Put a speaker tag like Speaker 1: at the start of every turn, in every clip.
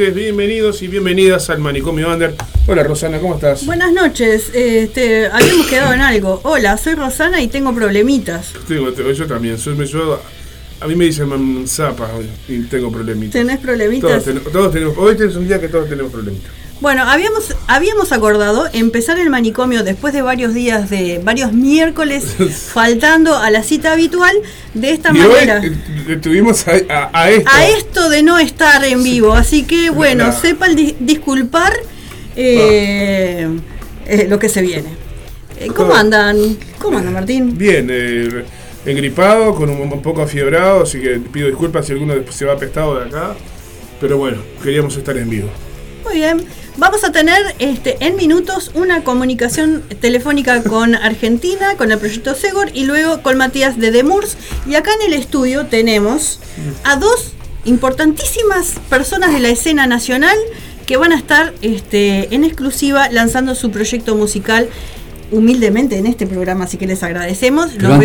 Speaker 1: noches, bienvenidos y bienvenidas al Manicomio Under. Hola Rosana, ¿cómo estás?
Speaker 2: Buenas noches, este, habíamos quedado en algo. Hola, soy Rosana y tengo problemitas.
Speaker 1: Tengo- tengo- yo también, soy, yo- a mí me dicen zapa y tengo problemitas.
Speaker 2: ¿Tenés
Speaker 1: Todos,
Speaker 2: problemitas?
Speaker 1: ten- todos tenemos, hoy es un día que todos tenemos problemitas.
Speaker 2: Bueno, habíamos, habíamos acordado empezar el manicomio después de varios días, de varios miércoles, faltando a la cita habitual, de esta
Speaker 1: y
Speaker 2: manera.
Speaker 1: hoy eh, tuvimos a, a- a esto.
Speaker 2: A esto de no estar en vivo, así que bueno, sepan di- disculpar eh, eh, lo que se viene. Eh, ¿Cómo andan? ¿Cómo andan, Martín?
Speaker 1: Bien, eh, engripado, con un, un poco afiebrado, así que pido disculpas si alguno se va apestado de acá. Pero bueno, queríamos estar en vivo.
Speaker 2: Muy bien. Vamos a tener este, en minutos una comunicación telefónica con Argentina, con el proyecto Segor y luego con Matías de Demurs. Y acá en el estudio tenemos a dos importantísimas personas de la escena nacional que van a estar este, en exclusiva lanzando su proyecto musical humildemente en este programa, así que les agradecemos. Los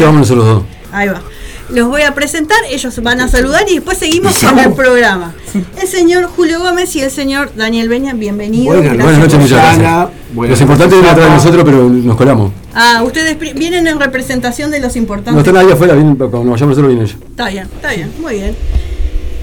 Speaker 3: dos.
Speaker 2: Ahí va. Los voy a presentar, ellos van a saludar y después seguimos con el programa. El señor Julio Gómez y el señor Daniel Beña, bienvenidos.
Speaker 3: Buenas, buenas noches, muchas gracias.
Speaker 4: buenas
Speaker 3: Los importantes vienen atrás de nosotros, pero nos colamos.
Speaker 2: Ah, ustedes vienen en representación de los
Speaker 3: No
Speaker 2: importantes.
Speaker 3: están ahí afuera, vienen, cuando nos vayamos nosotros vienen ellos.
Speaker 2: Está bien, está bien, muy bien.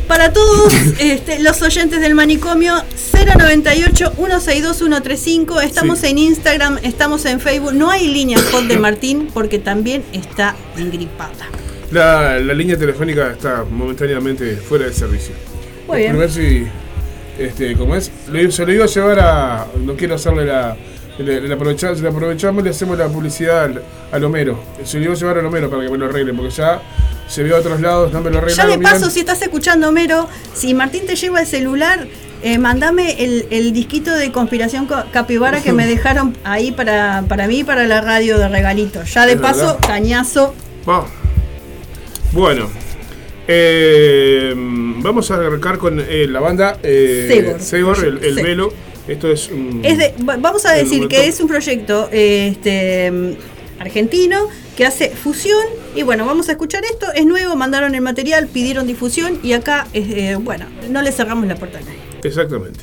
Speaker 2: Para todos este, los oyentes del manicomio, 098-162-135. Estamos
Speaker 1: Sí.
Speaker 2: en Instagram, estamos en Facebook. No hay línea hot de Martín porque también está engripada.
Speaker 1: La, la línea telefónica está momentáneamente fuera de servicio.
Speaker 2: Muy bien.
Speaker 1: A ver si, este, como es, se lo iba a llevar a. No quiero hacerle la. Le, le aprovechamos, le aprovechamos y le hacemos la publicidad al, al Homero. Se lo iba a llevar al Homero para que me lo arregle, porque ya se vio a otros lados, no me lo
Speaker 2: Ya
Speaker 1: arreglaron.
Speaker 2: de paso, si estás escuchando, Homero, si Martín te lleva el celular, eh, mandame el, el disquito de Conspiración Co- Capibara que me dejaron ahí para, para mí y para la radio de regalito. Ya de paso, cañazo.
Speaker 1: Va. Bueno, eh, vamos a arrancar con eh, la banda eh,
Speaker 2: Segor.
Speaker 1: El, el
Speaker 2: Sí.
Speaker 1: velo. Esto es un.
Speaker 2: Es de, va- vamos a decir que es un proyecto este, argentino que hace fusión. Y bueno, vamos a escuchar esto. Es nuevo, mandaron el material, pidieron difusión y acá, eh, bueno, no le cerramos la puerta a nadie.
Speaker 1: Exactamente.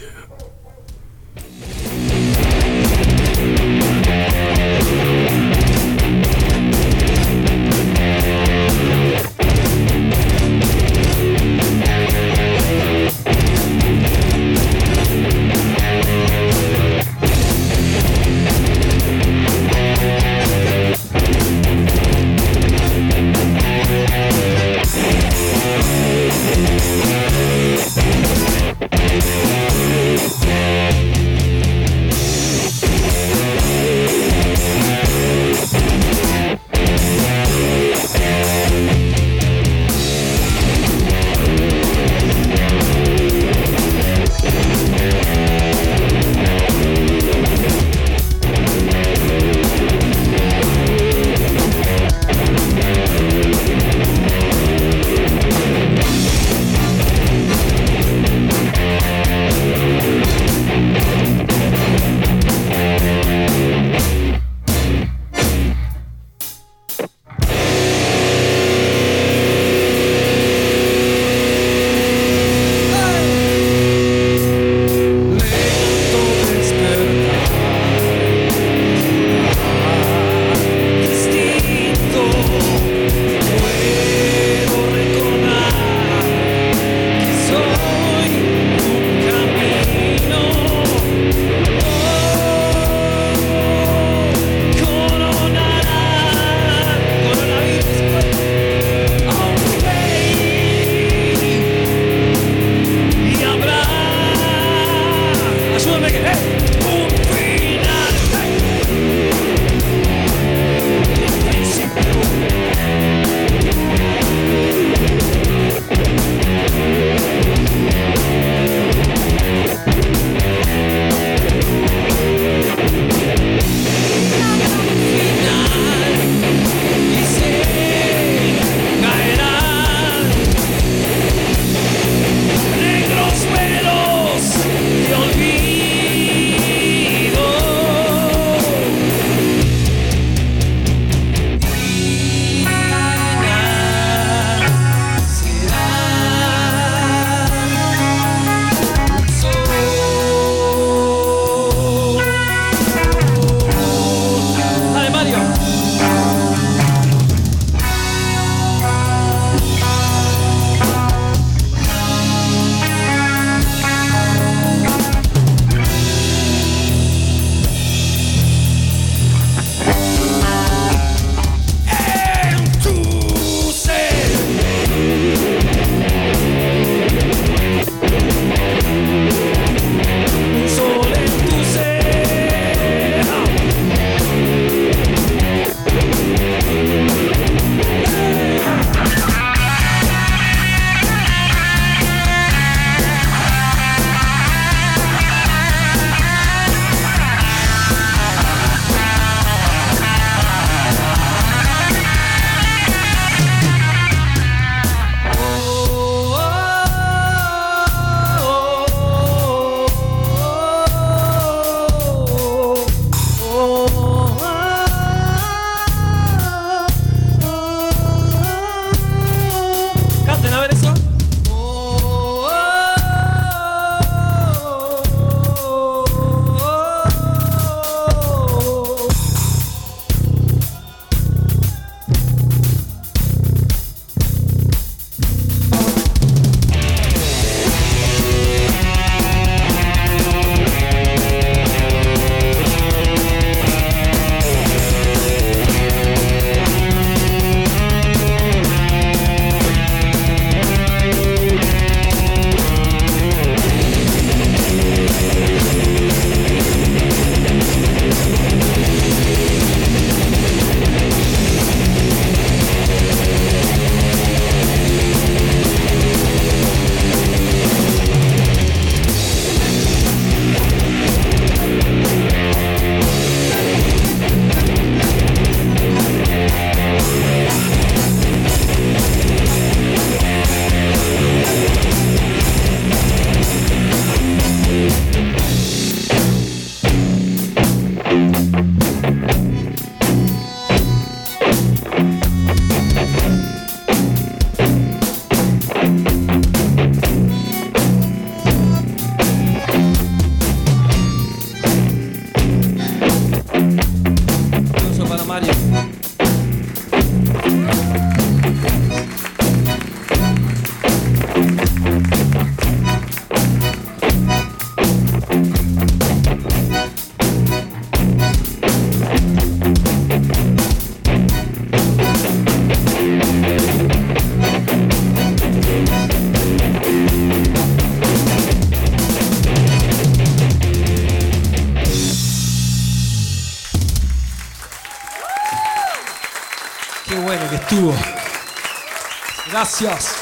Speaker 4: Gracias.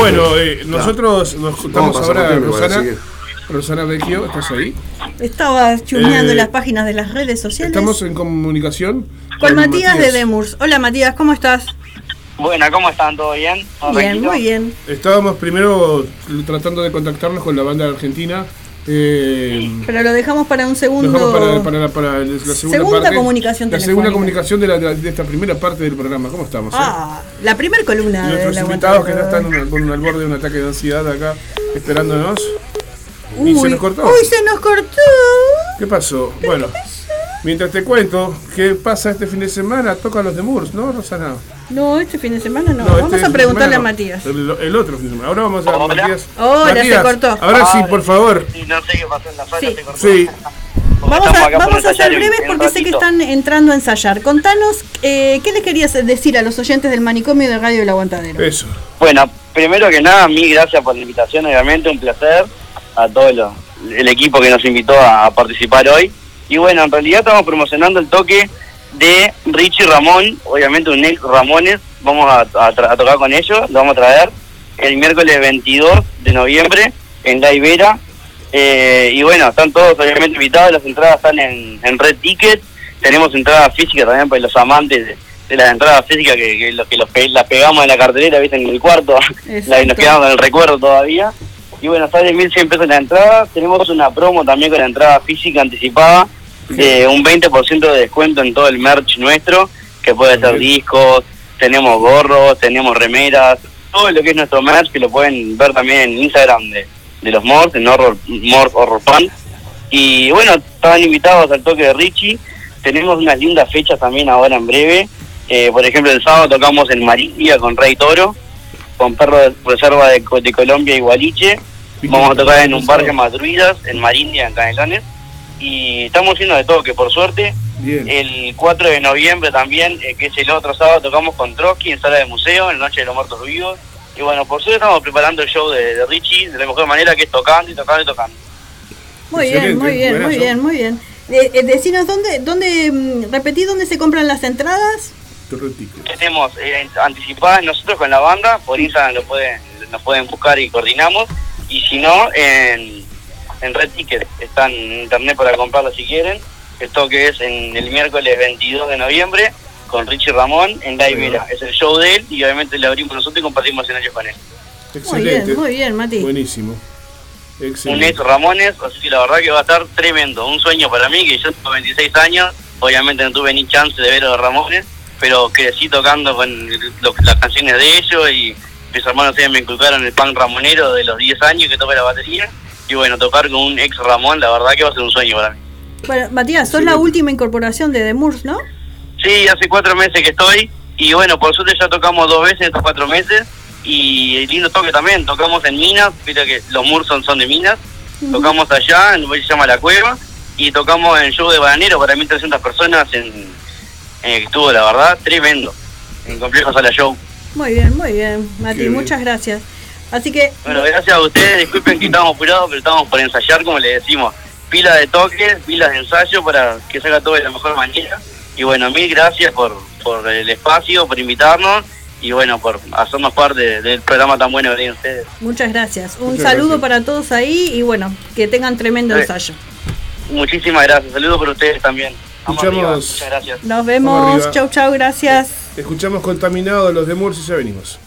Speaker 1: Bueno, eh, nosotros nos juntamos ahora, Rosana. Rosana Vecchio, ¿estás ahí?
Speaker 2: Estaba chusmeando
Speaker 1: Eh,
Speaker 2: las páginas de las redes sociales.
Speaker 1: Estamos en comunicación
Speaker 2: con Matías, de Demurs. Hola Matías, ¿cómo estás?
Speaker 5: Buena, ¿cómo están? ¿Todo bien? ¿Todo
Speaker 2: Bien,
Speaker 5: tranquilo?
Speaker 2: muy bien.
Speaker 1: Estábamos primero tratando de contactarnos con la banda argentina. Eh,
Speaker 2: Pero lo dejamos para un segundo.
Speaker 1: Dejamos para, para, para la segunda,
Speaker 2: Segunda
Speaker 1: parte,
Speaker 2: comunicación
Speaker 1: La segunda comunicación de, la, de esta primera parte del programa. ¿Cómo estamos? eh?
Speaker 2: Ah, la primera columna de
Speaker 1: Nuestros invitados que ya están una- con al borde de un ataque de ansiedad acá esperándonos. y
Speaker 2: Uy,
Speaker 1: se nos cortó.
Speaker 2: Uy, se nos cortó.
Speaker 1: ¿Qué pasó? Bueno, mientras te cuento qué pasa este fin de semana, tocan los de Moors, ¿no, Rosana?
Speaker 2: No, este fin de semana no.
Speaker 1: No,
Speaker 2: Vamos
Speaker 1: este
Speaker 2: a preguntarle
Speaker 1: semana
Speaker 2: a. Matías.
Speaker 1: El, el otro fin de semana. Ahora vamos a
Speaker 5: Hola.
Speaker 1: Matías.
Speaker 2: Hola, se
Speaker 1: Matías,
Speaker 2: cortó.
Speaker 1: Ahora sí,
Speaker 5: Ah,
Speaker 1: por favor.
Speaker 5: Sí, no sé qué pasó en la sala,
Speaker 2: Sí.
Speaker 5: se cortó.
Speaker 1: Sí.
Speaker 2: Vamos a, vamos a ser breves porque sé que están entrando a ensayar. Contanos, eh, ¿qué les querías decir a los oyentes del manicomio de Radio del Aguantadero?
Speaker 1: Eso.
Speaker 5: Bueno, primero que nada, mil gracias por la invitación, obviamente, un placer a todo lo- el equipo que nos invitó a, a participar hoy. Y bueno, en realidad estamos promocionando el toque de Richie Ramón, obviamente un ex Ramones, vamos a, a a tocar con ellos, lo vamos a traer el miércoles 22 de noviembre en La Ibera. Eh, y bueno, están todos obviamente invitados, las entradas están en, en Red Ticket, tenemos entradas físicas también para los amantes de, de las entradas físicas que, que, los que los pe- las pegamos en la cartelera, viste, en el cuarto, la, nos quedamos con el recuerdo todavía. Y bueno, sale 1.100 pesos la entrada, tenemos una promo también con la entrada física anticipada de un 20% de descuento en todo el merch nuestro, que puede ser discos, tenemos gorros, tenemos remeras, todo lo que es nuestro merch, que lo pueden ver también en Instagram de, de los Morts, en Horror, Horror Fan. Y bueno, estaban invitados al toque de Richie. Tenemos unas lindas fechas también ahora en breve. Eh, por ejemplo, el sábado tocamos en Marindia con Rey Toro, con Perro de Reserva de, de Colombia y Gualiche. Vamos a tocar en un bar que se llama Druidas, en Marindia, en Canelones. Y estamos haciendo de todo, que por suerte,
Speaker 4: Bien.
Speaker 5: el 4 de noviembre también, eh, que es el otro sábado, tocamos con Trotsky en Sala de Museo, en la Noche de los Muertos Vivos. Y bueno, por suerte estamos preparando el show de, de Richie de la mejor manera, que es tocando y tocando y tocando.
Speaker 2: Muy bien, muy bien, muy bien, muy bien. Eh, eh, decinos dónde, dónde, mm, repetí dónde se compran las entradas.
Speaker 5: Tenemos eh, anticipadas nosotros con la banda, por Instagram lo pueden, nos pueden buscar y coordinamos, y si no, en, en Red Ticket, están en internet para comprarlo si quieren, esto que es en el miércoles 22 de noviembre, con Richie Ramón en La Ibera, es el show de él, y obviamente le abrimos nosotros y compartimos escenarios con él.
Speaker 2: Muy
Speaker 4: Excelente.
Speaker 2: bien, muy bien, Mati.
Speaker 4: Buenísimo.
Speaker 5: Un
Speaker 4: Excelente.
Speaker 5: ex Ramones, así que la verdad que va a estar tremendo, un sueño para mí, que yo tengo 26 años, obviamente no tuve ni chance de ver a los Ramones, pero crecí tocando con lo- las canciones de ellos y mis hermanos me inculcaron el punk ramonero de los 10 años que toca la batería. Y bueno, tocar con un ex Ramón, la verdad que va a ser un sueño para mí.
Speaker 2: Bueno, Matías, sos
Speaker 4: Sí.
Speaker 2: la última incorporación de The Moors, ¿no?
Speaker 5: Sí, hace cuatro meses que estoy y bueno, por suerte ya tocamos dos veces en estos cuatro meses y lindo toque también, tocamos en Minas, viste que los Murson son de Minas, tocamos allá, en un que se llama La Cueva y tocamos en el show de Bananero para 1300 personas en, en el que estuvo la verdad tremendo, en Complejo Sala Show.
Speaker 2: Muy bien, muy bien, Mati,
Speaker 4: Qué bien.
Speaker 2: muchas gracias. Así que,
Speaker 5: Bueno, gracias a ustedes, disculpen que estamos apurados, pero estamos por ensayar, como les decimos, pila de toques, pilas de ensayo para que salga todo de la mejor manera. Y bueno, mil gracias por, por el espacio, por invitarnos y bueno, por hacernos parte del programa tan bueno que tienen ustedes.
Speaker 2: muchas gracias. Un
Speaker 4: Muchas
Speaker 2: saludo
Speaker 4: gracias.
Speaker 2: para todos ahí y bueno, que tengan tremendo
Speaker 5: Sí.
Speaker 2: ensayo.
Speaker 5: Muchísimas gracias, saludos por ustedes también.
Speaker 4: Escuchamos-
Speaker 5: Muchas gracias.
Speaker 2: Nos vemos, chau chau, gracias.
Speaker 4: Escuchamos contaminado los de Murs y ya venimos.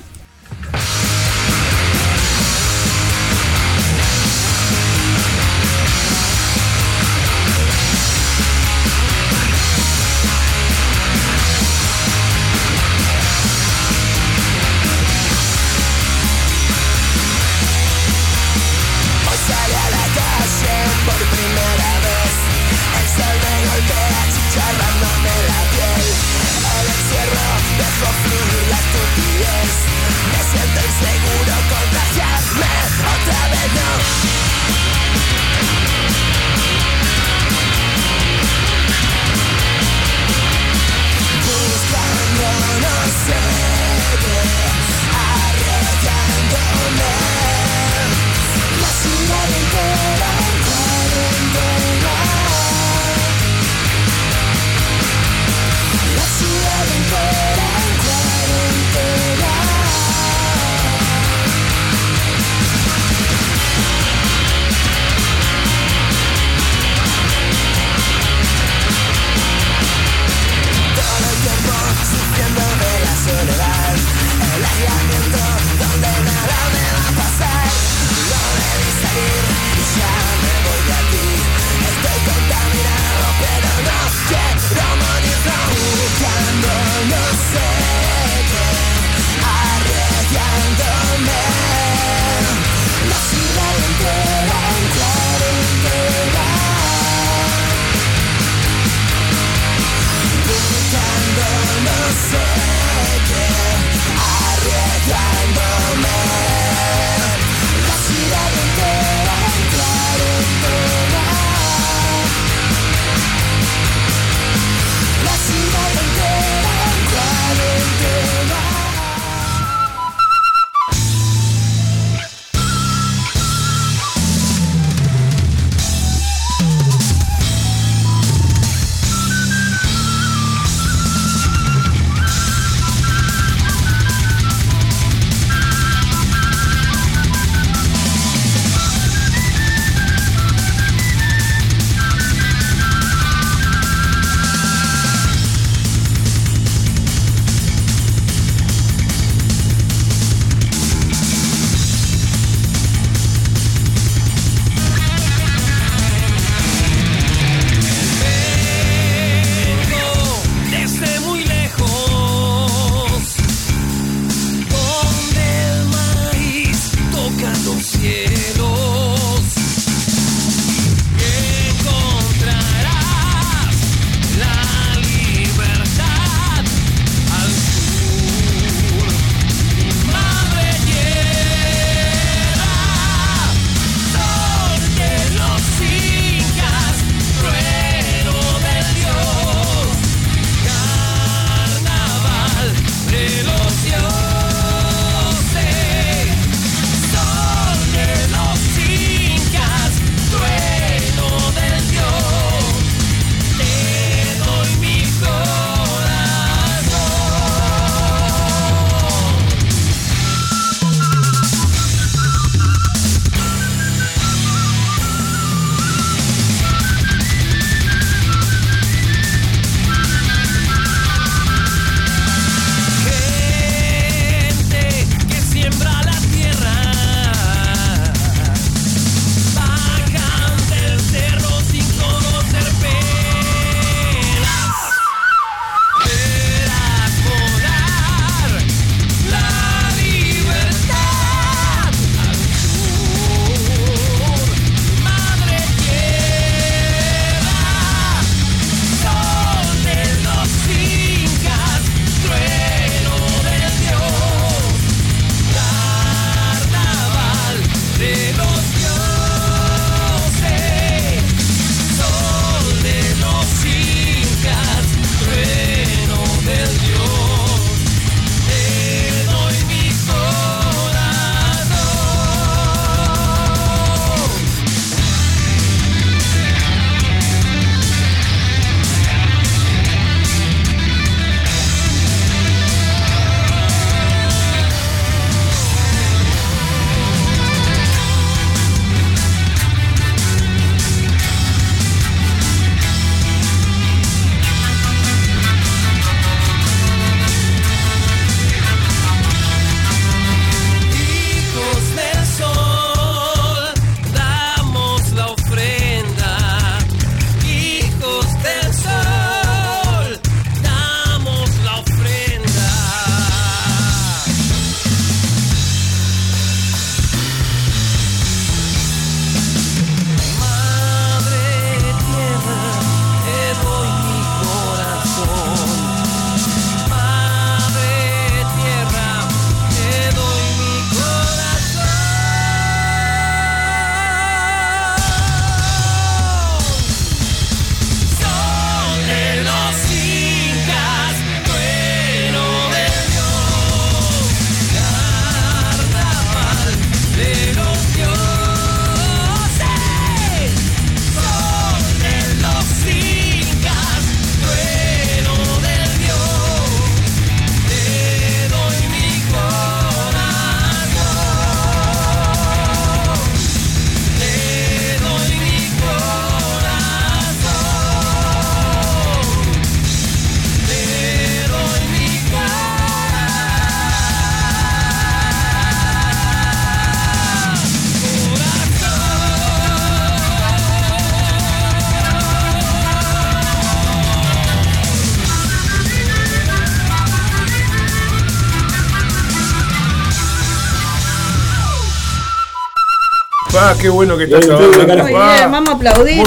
Speaker 1: Ah, qué bueno que está
Speaker 6: Bien,
Speaker 1: esa
Speaker 6: bien,
Speaker 1: banda.
Speaker 6: bien,
Speaker 2: Muy bien, vamos a aplaudir.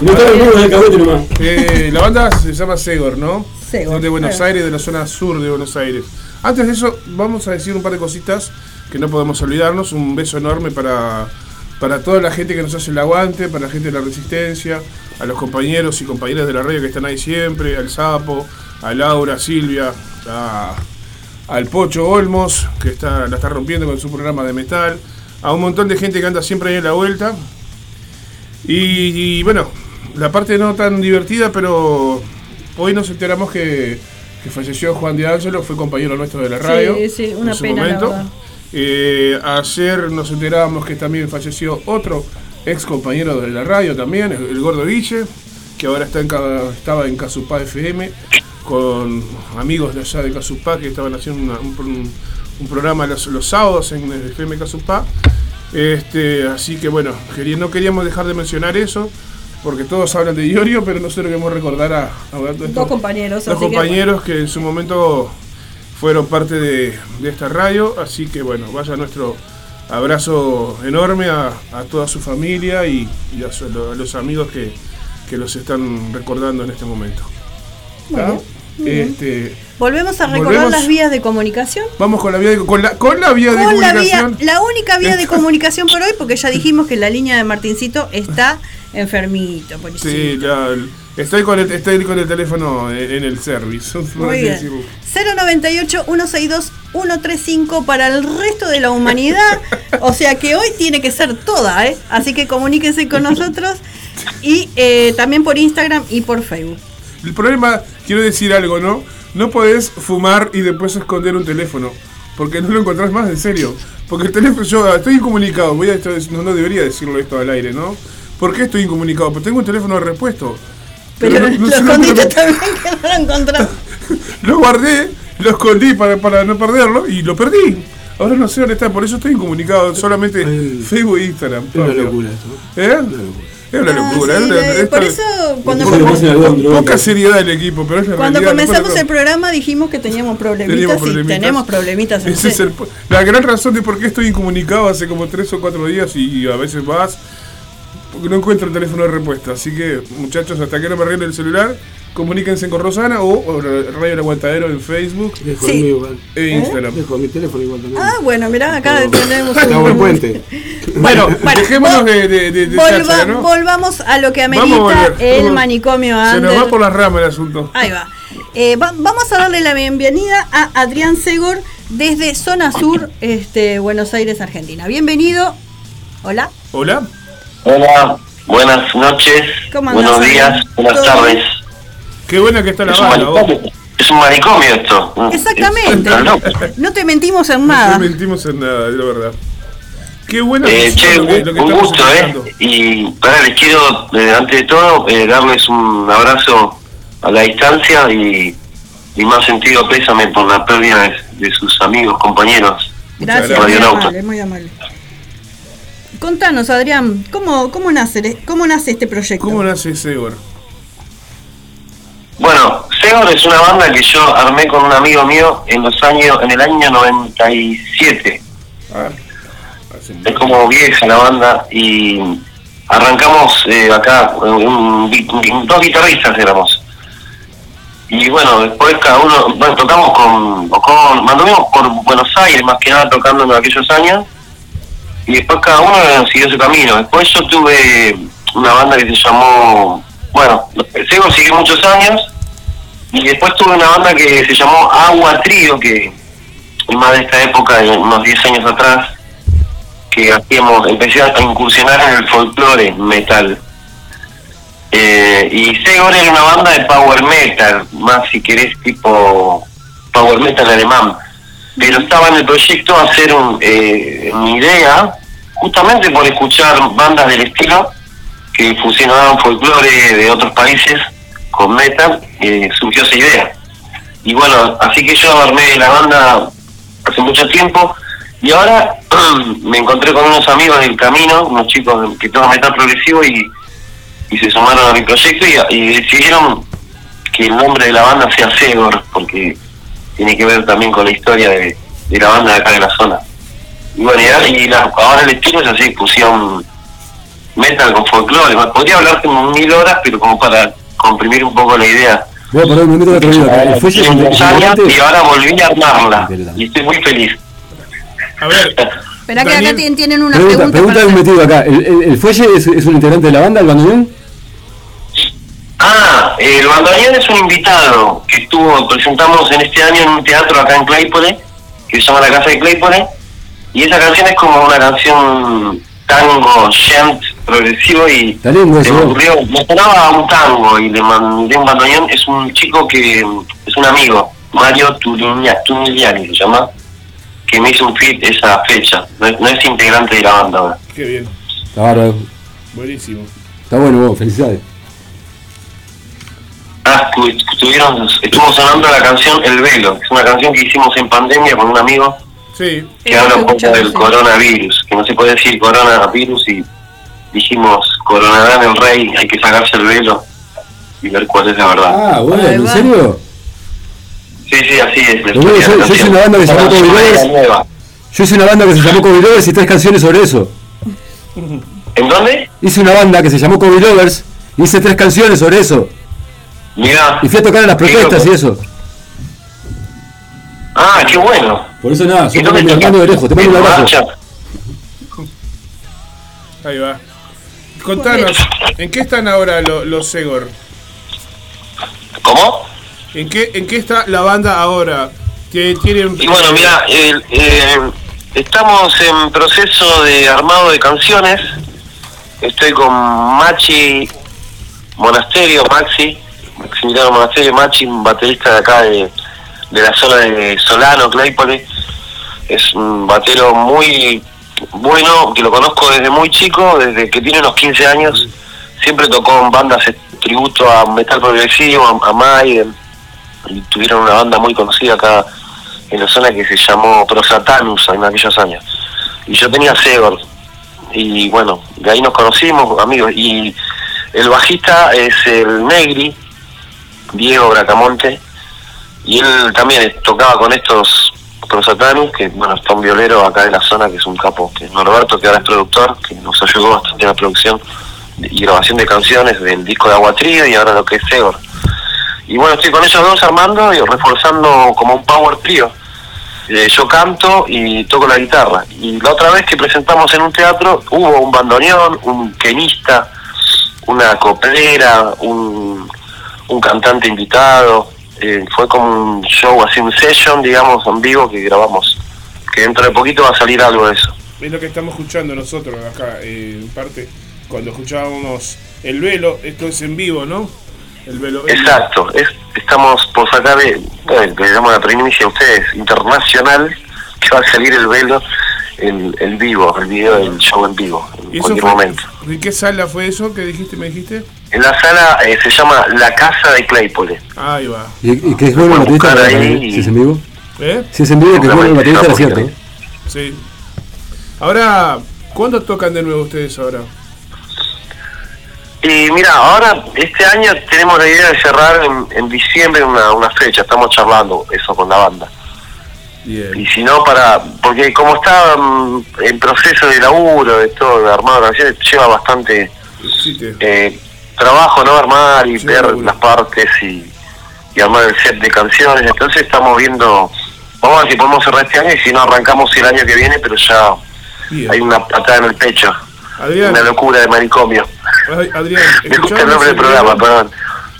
Speaker 1: Muy
Speaker 2: este,
Speaker 6: nomás.
Speaker 1: eh, la banda se llama Segor, ¿no?
Speaker 2: Segor,
Speaker 1: Son de Buenos. Aires, de la zona sur de Buenos Aires. Antes de eso, vamos a decir un par de cositas que no podemos olvidarnos. Un beso enorme para, para toda la gente que nos hace el aguante, para la gente de la Resistencia, a los compañeros y compañeras de la radio que están ahí siempre, al Sapo, a Laura, a Silvia, a- al Pocho Olmos, que está, la está rompiendo con su programa de metal, a un montón de gente que anda siempre ahí en la vuelta. Y, y, bueno, la parte no tan divertida, pero hoy nos enteramos que, que falleció Juan de Ángelo, fue compañero nuestro de la radio.
Speaker 2: Sí, sí, una
Speaker 1: en su
Speaker 2: pena,
Speaker 1: momento. Eh, ayer nos enterábamos que también falleció otro ex compañero de la radio también, el, el Gordo Guille, que ahora está en, estaba en Casupá FM con amigos de allá de Casupá que estaban haciendo una- un, un- programa los, los sábados en el FM Casupá. Este, así que bueno, no queríamos dejar de mencionar eso, porque todos hablan de Iorio, pero nosotros queremos recordar a, a estos-
Speaker 2: Dos compañeros.
Speaker 1: dos
Speaker 2: que,
Speaker 1: compañeros que, en su momento fueron parte de, de esta radio, así que bueno, vaya nuestro abrazo enorme a, a toda su familia y, y a, su- a los amigos que, que los están recordando en este momento.
Speaker 2: Muy
Speaker 1: Este,
Speaker 2: Volvemos a recordar
Speaker 1: Volvemos.
Speaker 2: las vías de comunicación.
Speaker 1: vamos con la vía de, con la, con la vía de
Speaker 2: Con la, vía,
Speaker 1: comunicación.
Speaker 2: la única vía de comunicación por hoy, porque ya dijimos que la línea de Martincito está enfermito.
Speaker 1: Sí, estoy, con el, estoy con el teléfono en, en el service.
Speaker 2: Muy bien.
Speaker 1: decirlo.
Speaker 2: 098-162-135 para el resto de la humanidad. O sea que hoy tiene que ser toda, ¿eh? Así que comuníquense con nosotros. Y eh, también por Instagram y por Facebook.
Speaker 1: El problema, quiero decir algo, ¿no? No podés fumar y después esconder un teléfono. Porque no lo encontrás más, en serio. Porque el teléfono, yo estoy incomunicado. Voy a no, no debería decirlo esto al aire, ¿no? ¿Por qué estoy incomunicado? Porque tengo un teléfono de repuesto.
Speaker 2: Pero
Speaker 1: no-
Speaker 2: lo
Speaker 1: no sé
Speaker 2: escondiste también que no lo encontrás.
Speaker 1: lo, lo guardé, lo escondí para, para no perderlo y lo perdí. Ahora no sé dónde está, por eso estoy incomunicado. Solamente
Speaker 6: Ay.
Speaker 1: Facebook e Instagram.
Speaker 6: Es una locura esto.
Speaker 1: ¿Eh?
Speaker 6: Es una locura.
Speaker 1: Es una
Speaker 2: Ah,
Speaker 1: locura.
Speaker 2: sí,
Speaker 1: es
Speaker 2: por eso cuando.
Speaker 1: Poca seriedad del equipo, pero es la
Speaker 2: cuando
Speaker 1: realidad.
Speaker 2: comenzamos el programa dijimos que teníamos problemitas,
Speaker 1: Teníamos
Speaker 2: y
Speaker 1: problemitas.
Speaker 2: tenemos problemitas. en
Speaker 1: Ese es el- la gran razón de por qué estoy incomunicado hace como tres o cuatro días y a veces más porque no encuentro el teléfono de respuesta. Así que, muchachos, hasta que no me arregle el celular, comuníquense con Rosana o, o Radio El Aguantadero en Facebook
Speaker 6: Dejo
Speaker 2: Sí.
Speaker 6: el mío igual.
Speaker 1: e Instagram.
Speaker 2: ¿Eh?
Speaker 6: Dejo mi teléfono igual también.
Speaker 2: Ah, bueno, mirá, acá tenemos
Speaker 6: buen
Speaker 2: un...
Speaker 6: puente.
Speaker 1: Bueno,
Speaker 2: Bueno,
Speaker 1: dejémonos de, de, de, de
Speaker 2: Volva-
Speaker 1: cháchara, ¿no?
Speaker 2: Volvamos a lo que amerita
Speaker 1: volver,
Speaker 2: el manicomio
Speaker 1: Se nos va por las ramas el asunto.
Speaker 2: Ahí va. Eh, va- Vamos a darle la bienvenida a Adrián Segor desde Zona Sur, este, Buenos Aires, Argentina. Bienvenido. Hola.
Speaker 1: Hola.
Speaker 7: Hola, buenas noches,
Speaker 2: ¿Cómo andás,
Speaker 7: buenos días, buenas
Speaker 2: ¿Todo
Speaker 7: tardes.
Speaker 1: Qué buena que está la
Speaker 7: Es un,
Speaker 1: banda,
Speaker 7: es un manicomio esto.
Speaker 2: Exactamente.
Speaker 7: Es- no.
Speaker 2: Te mentimos en
Speaker 1: No
Speaker 2: nada.
Speaker 1: mentimos en nada, de la verdad. Qué buena
Speaker 7: Eh, che,
Speaker 1: lo que, lo que
Speaker 7: un gusto, ¿eh? Y para les quiero, eh, antes de todo, eh, darles un abrazo a la distancia y mi más sentido pésame por la pérdida de, de sus amigos, compañeros.
Speaker 2: Gracias,
Speaker 1: gracias.
Speaker 2: muy amable, muy amable. Contanos, Adrián, ¿cómo, cómo, nace, ¿cómo nace este proyecto?
Speaker 1: ¿Cómo nace Segor?
Speaker 7: Bueno, Segor es una banda que yo armé con un amigo mío en los años, en el año 97.
Speaker 1: Ah,
Speaker 7: es como vieja la banda y arrancamos eh, acá un- un- un- dos guitarristas éramos y bueno después cada uno bueno tocamos con, con manduvimos por Buenos Aires más que nada tocando en aquellos años y después cada uno siguió su camino después yo tuve una banda que se llamó bueno Sego siguió muchos años y después tuve una banda que se llamó Agua Trío que más de esta época unos 10 años atrás que hacíamos, empecé a incursionar en el folclore metal. Eh, y Segor era una banda de power metal, más si querés tipo power metal alemán. Pero estaba en el proyecto hacer un, eh, mi idea, justamente por escuchar bandas del estilo que fusionaban folclore de otros países con metal, eh, surgió esa idea. Y bueno, así que yo armé la banda hace mucho tiempo y ahora me encontré con unos amigos del camino, unos chicos que tocan metal progresivo y, y se sumaron a mi proyecto y, y decidieron que el nombre de la banda sea Segor, porque tiene que ver también con la historia de, de la banda de acá de la zona. Y bueno, y y la- ahora el estilo es así, fusión metal con folclore. Podría hablar como mil horas, pero como para comprimir un poco la idea.
Speaker 3: Voy a poner un minuto de
Speaker 7: años
Speaker 3: integrante.
Speaker 7: y ahora volví a armarla. Y estoy muy feliz.
Speaker 1: A ver,
Speaker 2: Espera que acá tien- tienen una
Speaker 3: Pregunta,
Speaker 2: pregunta,
Speaker 3: pregunta metido acá. ¿El, el, el fuelle es, es un integrante de la banda, el bandoneón?
Speaker 7: Ah, el bandoneón es un invitado que estuvo, presentamos en este año en un teatro acá en Claypole, que se llama La Casa de Claypole, y esa canción es como una canción tango, gent, progresivo y me ocurrió, me sonaba un tango y le mandé un bandoneón, es un chico que es un amigo, Mario Turiña, Turiñani se llama, que me hizo un fit esa fecha, no es, no es integrante de la banda ahora.
Speaker 1: qué bien,
Speaker 3: bárbaro.
Speaker 1: buenísimo.
Speaker 3: Está bueno, vos, felicidades.
Speaker 7: Ah, estu- estuvieron, estuvo sonando la canción El Velo, que es una canción que hicimos en pandemia con un amigo
Speaker 1: Sí,
Speaker 7: que
Speaker 2: Sí,
Speaker 7: habla un poco del
Speaker 2: sí.
Speaker 7: coronavirus, que no se puede decir coronavirus y dijimos coronarán el rey, hay que sacarse el velo y ver cuál es la verdad.
Speaker 3: Ah, bueno, ¿en serio?
Speaker 7: Sí, sí, así es. la
Speaker 3: Bueno,
Speaker 7: historia de
Speaker 3: yo-
Speaker 7: la
Speaker 3: yo hice una banda que se Lovers.
Speaker 7: nueva.
Speaker 3: Yo hice una banda que se llamó Kobe Lovers y tres canciones sobre eso.
Speaker 7: ¿En dónde?
Speaker 3: Hice una banda que se llamó Kobe Lovers y hice tres canciones sobre eso.
Speaker 7: Mira.
Speaker 3: Y fui a tocar en las protestas y eso.
Speaker 7: Ah, qué bueno.
Speaker 3: Por eso nada,
Speaker 7: ¿Y
Speaker 3: soy
Speaker 7: dónde
Speaker 3: mi hermano de lejos. Te mando un
Speaker 7: ¿En
Speaker 3: abrazo.
Speaker 7: marcha?
Speaker 1: ahí va. Contanos, ¿en qué están ahora lo- los Segor?
Speaker 7: ¿Cómo?
Speaker 1: ¿En qué, ¿En qué está la banda ahora? ¿Tie- ¿Tienen,
Speaker 7: Y bueno, mira, el- eh, estamos en proceso de armado de canciones. Estoy con Machi Monasterio, Maxi, Maximiliano Monasterio, Machi, un baterista de acá de, de la zona de Solano, Claypole. Es un batero muy bueno, que lo conozco desde muy chico, desde que tiene unos 15 años. Siempre tocó en bandas de tributo a metal progresivo, a, a Maiden, y tuvieron una banda muy conocida acá en la zona que se llamó Prosatanus en aquellos años. Y yo tenía Segor. Y bueno, de ahí nos conocimos, amigos. Y el bajista es el Negri, Diego Bracamonte. Y él también tocaba con estos Prosatanus, que bueno, está un violero acá de la zona, que es un capo, que es Norberto, que ahora es productor, que nos ayudó bastante en la producción y grabación de canciones del disco de Agua Trío y ahora lo que es Segor. Y bueno, estoy con ellos dos armando y reforzando como un power trio. Eh, yo canto y toco la guitarra. Y la otra vez que presentamos en un teatro hubo un bandoneón, un quenista, una coplera, un, un cantante invitado. Eh, fue como un show, así un session, digamos, en vivo que grabamos. Que dentro de poquito va a salir algo de eso.
Speaker 1: Es lo que estamos escuchando nosotros acá, eh, en parte, cuando escuchábamos El Velo, esto es en vivo, ¿no? El Velo.
Speaker 7: Exacto, es, estamos por sacar, eh, bueno, le damos la primicia a ustedes, internacional, que va a salir el velo, el, el vivo, el video del show en vivo, en
Speaker 1: ¿Y eso
Speaker 7: cualquier
Speaker 1: fue,
Speaker 7: momento.
Speaker 1: ¿En qué sala fue eso que dijiste, me dijiste?
Speaker 7: En la sala eh, se llama La Casa de Claypole.
Speaker 1: Ahí va.
Speaker 3: ¿Y, y que es bueno el baterista? Para-. Si es en vivo.
Speaker 1: ¿Eh?
Speaker 3: Si es en vivo, que es bueno el baterista era cierto. ¿eh?
Speaker 1: Sí. Ahora, ¿cuándo tocan de nuevo ustedes ahora?
Speaker 7: Y mira, ahora este año tenemos la idea de cerrar en, en diciembre una, una fecha, estamos charlando eso con la banda.
Speaker 1: Bien.
Speaker 7: Y si no, para. Porque como está mm, en proceso de laburo, de todo, de armado de canciones, lleva bastante
Speaker 1: Sí, te-
Speaker 7: eh, trabajo, ¿no? Armar y
Speaker 1: Sí,
Speaker 7: ver las partes y, y armar el set de canciones. Entonces estamos viendo. Vamos a ver si podemos cerrar este año y si no, arrancamos el año que viene, pero ya
Speaker 1: Bien.
Speaker 7: hay una patada en el pecho.
Speaker 1: Adrián,
Speaker 7: Una locura de manicomio.
Speaker 1: Adrián,
Speaker 7: Me gusta el nombre del programa,
Speaker 1: velo,
Speaker 7: perdón.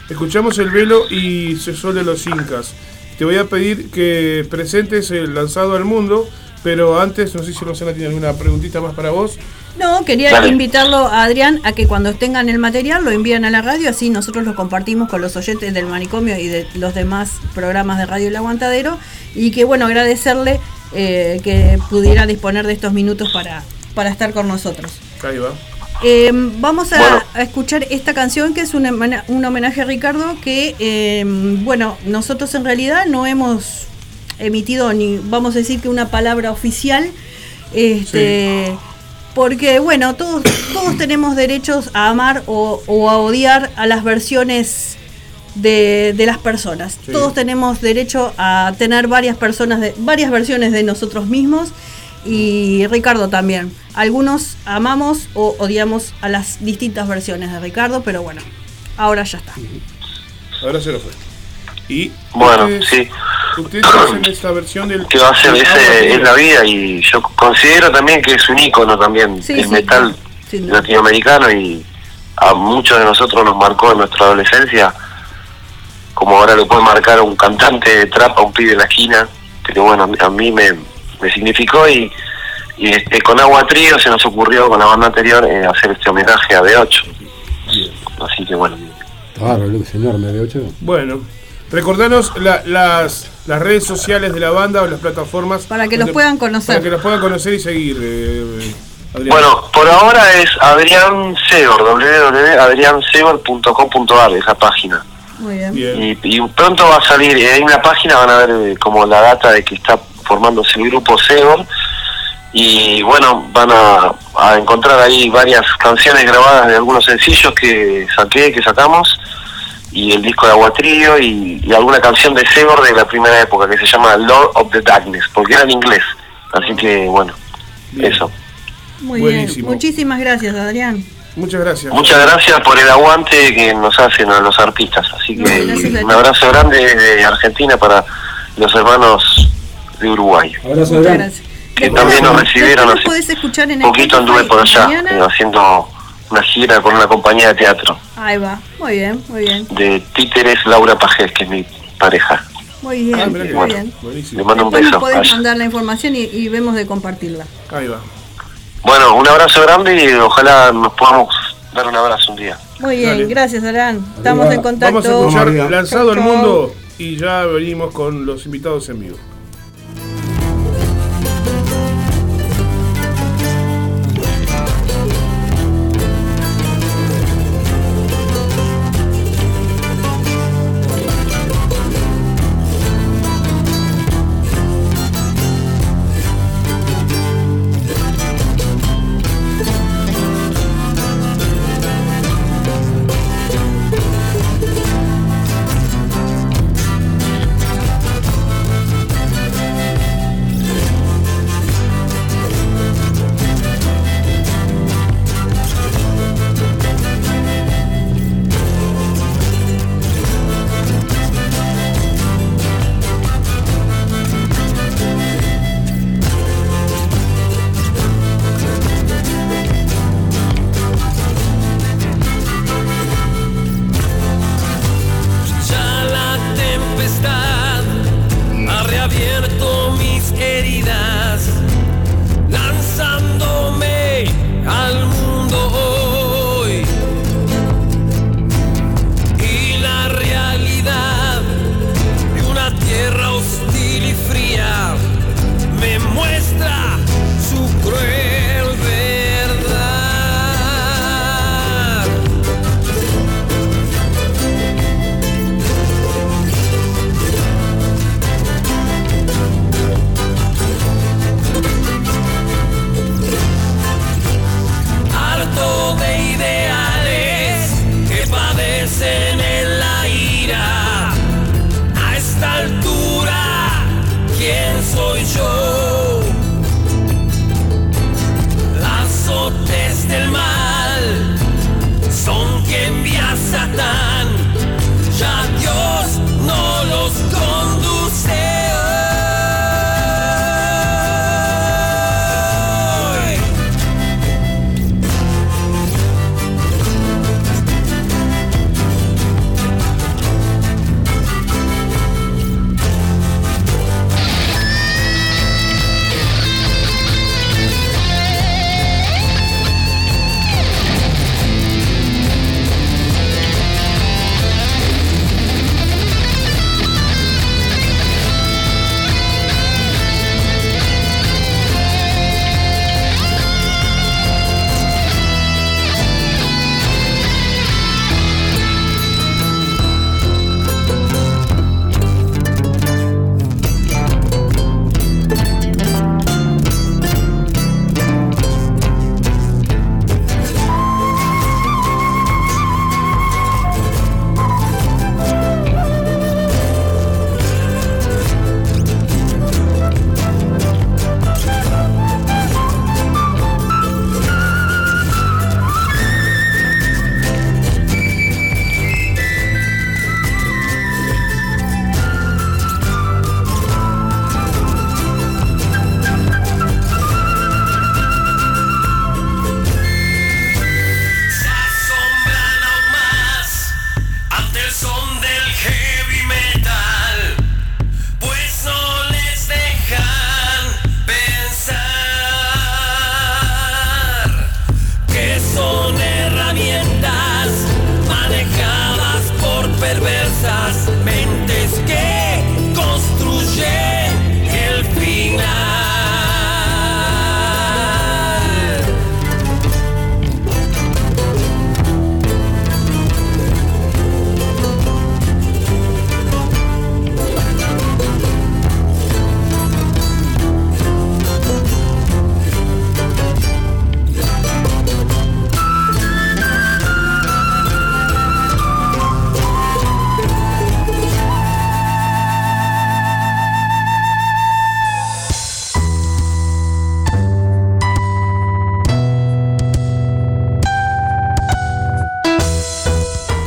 Speaker 1: escuchamos el velo y se de los incas. Te voy a pedir que presentes el lanzado al mundo, pero antes, no sé si Rosana tiene alguna preguntita más para vos.
Speaker 2: No, quería
Speaker 7: Dale.
Speaker 2: invitarlo a Adrián a que cuando tengan el material lo envíen a la radio, así nosotros lo compartimos con los oyentes del manicomio y de los demás programas de Radio El Aguantadero. Y que bueno, agradecerle eh, que pudiera disponer de estos minutos para, para estar con nosotros.
Speaker 1: Ahí va.
Speaker 2: Eh, vamos a,
Speaker 7: Bueno.
Speaker 2: a escuchar esta canción que es un, homena- un homenaje a Ricardo que, eh, bueno, nosotros en realidad no hemos emitido ni, vamos a decir que una palabra oficial, este, porque, bueno, todos, todos tenemos derechos a amar o, o a odiar a las versiones de, de las personas.
Speaker 1: Sí.
Speaker 2: Todos tenemos derecho a tener varias personas, de, varias versiones de nosotros mismos. Y Ricardo también. Algunos amamos o odiamos a las distintas versiones de Ricardo, pero bueno, ahora ya está.
Speaker 1: Ahora se lo fue. Y
Speaker 7: Bueno,
Speaker 1: ustedes,
Speaker 7: sí.
Speaker 1: ustedes hacen esta versión del
Speaker 7: que va a ser, ese es la vida y yo considero también que es un ícono también
Speaker 2: Sí, sí,
Speaker 7: metal latinoamericano y a muchos de nosotros nos marcó en nuestra adolescencia como ahora lo puede marcar un cantante de trap a un pibe en la esquina pero bueno a mí- a mí me, me significó y, y este con Agua Trío se nos ocurrió con la banda anterior eh, hacer este homenaje a B8 así que bueno
Speaker 3: Luke, es enorme, B8.
Speaker 1: Bueno, recordanos la- las, las redes sociales de la banda o las plataformas.
Speaker 2: Para que
Speaker 1: donde-
Speaker 2: los puedan conocer.
Speaker 1: Para que los puedan conocer y seguir, eh, Adrián.
Speaker 7: Bueno, por ahora es Adrián www.adriansegor.com.ar, esa página.
Speaker 2: Muy bien.
Speaker 1: Bien.
Speaker 7: Y, y pronto va a salir, eh, en una página van a ver eh, como la data de que está formándose el grupo Segor. Y bueno, van a, a encontrar ahí varias canciones grabadas de algunos sencillos que saqué, que sacamos. Y el disco de Aguatrillo y, y alguna canción de Segor de la primera época que se llama Lord of the Darkness, porque era en inglés. Así que bueno,
Speaker 1: Bien.
Speaker 7: eso.
Speaker 2: Muy
Speaker 1: Buenísimo.
Speaker 2: bien. Muchísimas gracias, Adrián.
Speaker 1: Muchas gracias.
Speaker 7: Muchas gracias por el aguante que nos hacen a los artistas. Así que un abrazo grande de Argentina para los hermanos de Uruguay.
Speaker 3: Abrazo.
Speaker 7: Que también nos recibieron hace
Speaker 2: podés escuchar en
Speaker 7: Un poquito anduve por allá
Speaker 2: mañana.
Speaker 7: haciendo una gira con una compañía de teatro
Speaker 2: Ahí va. Muy bien, muy bien.
Speaker 7: de títeres Laura Pajés, que es mi pareja.
Speaker 2: Muy bien,
Speaker 1: Ah,
Speaker 2: muy
Speaker 7: bueno.
Speaker 2: bien.
Speaker 7: Le mando un
Speaker 2: Después
Speaker 7: beso.
Speaker 2: nos podés
Speaker 7: Vaya.
Speaker 2: mandar la información y, y vemos de compartirla.
Speaker 1: Ahí va.
Speaker 7: Bueno, un abrazo grande y ojalá nos podamos dar un abrazo un día.
Speaker 2: Muy bien,
Speaker 1: Dale.
Speaker 2: gracias, Adrián. Estamos en contacto.
Speaker 1: Vamos a escuchar. Lanzado al. Mundo y ya venimos con los invitados en vivo.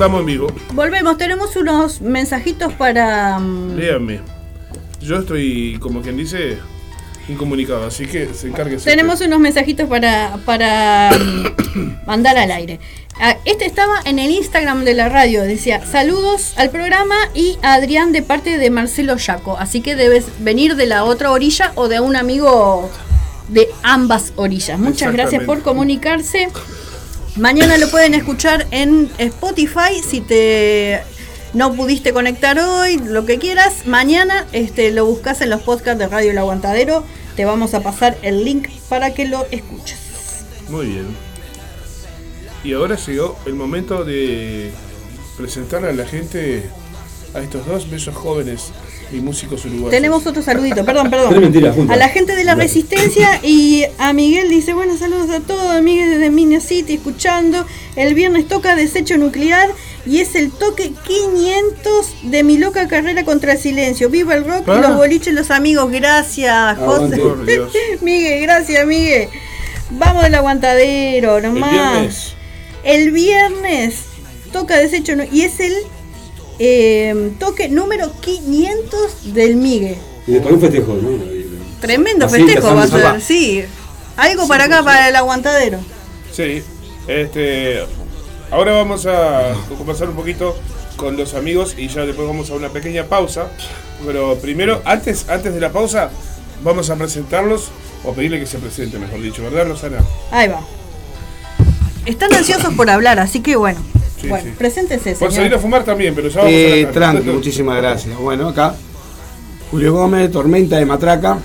Speaker 1: Estamos en vivo.
Speaker 2: Volvemos, tenemos unos mensajitos para. mm,
Speaker 1: Léanme. Yo estoy, como quien dice, incomunicado, así que se encargue.
Speaker 2: Tenemos unos mensajitos para, para mm, mandar al aire. Ah, Este estaba en el Instagram de la radio. Decía saludos al programa y a Adrián de parte de Marcelo Yaco. Así que debes venir de la otra orilla o de un amigo de ambas orillas. Muchas gracias por comunicarse. Mañana lo pueden escuchar en Spotify si te no pudiste conectar hoy, lo que quieras. Mañana este, lo buscas en los podcasts de Radio El Aguantadero. Te vamos a pasar el link para que lo escuches.
Speaker 1: Muy bien. Y ahora llegó el momento de presentar a la gente, a estos dos bellos jóvenes y músicos uruguayos.
Speaker 2: Tenemos otro saludito, perdón,
Speaker 3: Tres
Speaker 2: perdón. A la gente de la
Speaker 3: Dale.
Speaker 2: Resistencia y a Miguel dice, bueno, saludos a todos, Miguel desde Minas City escuchando. El viernes toca Desecho Nuclear y es el toque 500 de mi loca carrera contra el silencio. Viva el rock y
Speaker 1: Ah.
Speaker 2: los boliches, los amigos. Gracias,
Speaker 3: Aguante.
Speaker 2: José. Miguel, gracias, Miguel. Vamos del aguantadero,
Speaker 1: El
Speaker 2: nomás.
Speaker 1: viernes.
Speaker 2: El viernes toca Desecho y es el eh, toque número 500 del Migue.
Speaker 3: Y después un festejo, ¿no?
Speaker 2: Tremendo
Speaker 3: Así,
Speaker 2: festejo va a ser, sí. Algo para acá, para el aguantadero.
Speaker 1: Sí, este. Ahora vamos a conversar un poquito con los amigos y ya después vamos a una pequeña pausa. Pero primero, antes, antes de la pausa, vamos a presentarlos o pedirle que se presente, mejor dicho, ¿verdad, Rosana?
Speaker 2: Ahí va. Están ansiosos por hablar, así que bueno.
Speaker 1: Sí,
Speaker 2: bueno,
Speaker 1: sí.
Speaker 2: preséntese,
Speaker 1: Por salir a
Speaker 2: señor.
Speaker 1: fumar también, pero ya vamos
Speaker 6: Eh,
Speaker 1: a la
Speaker 6: tranqui, muchísimas gracias. Bueno, acá Julio Gómez, Tormenta de Matraca.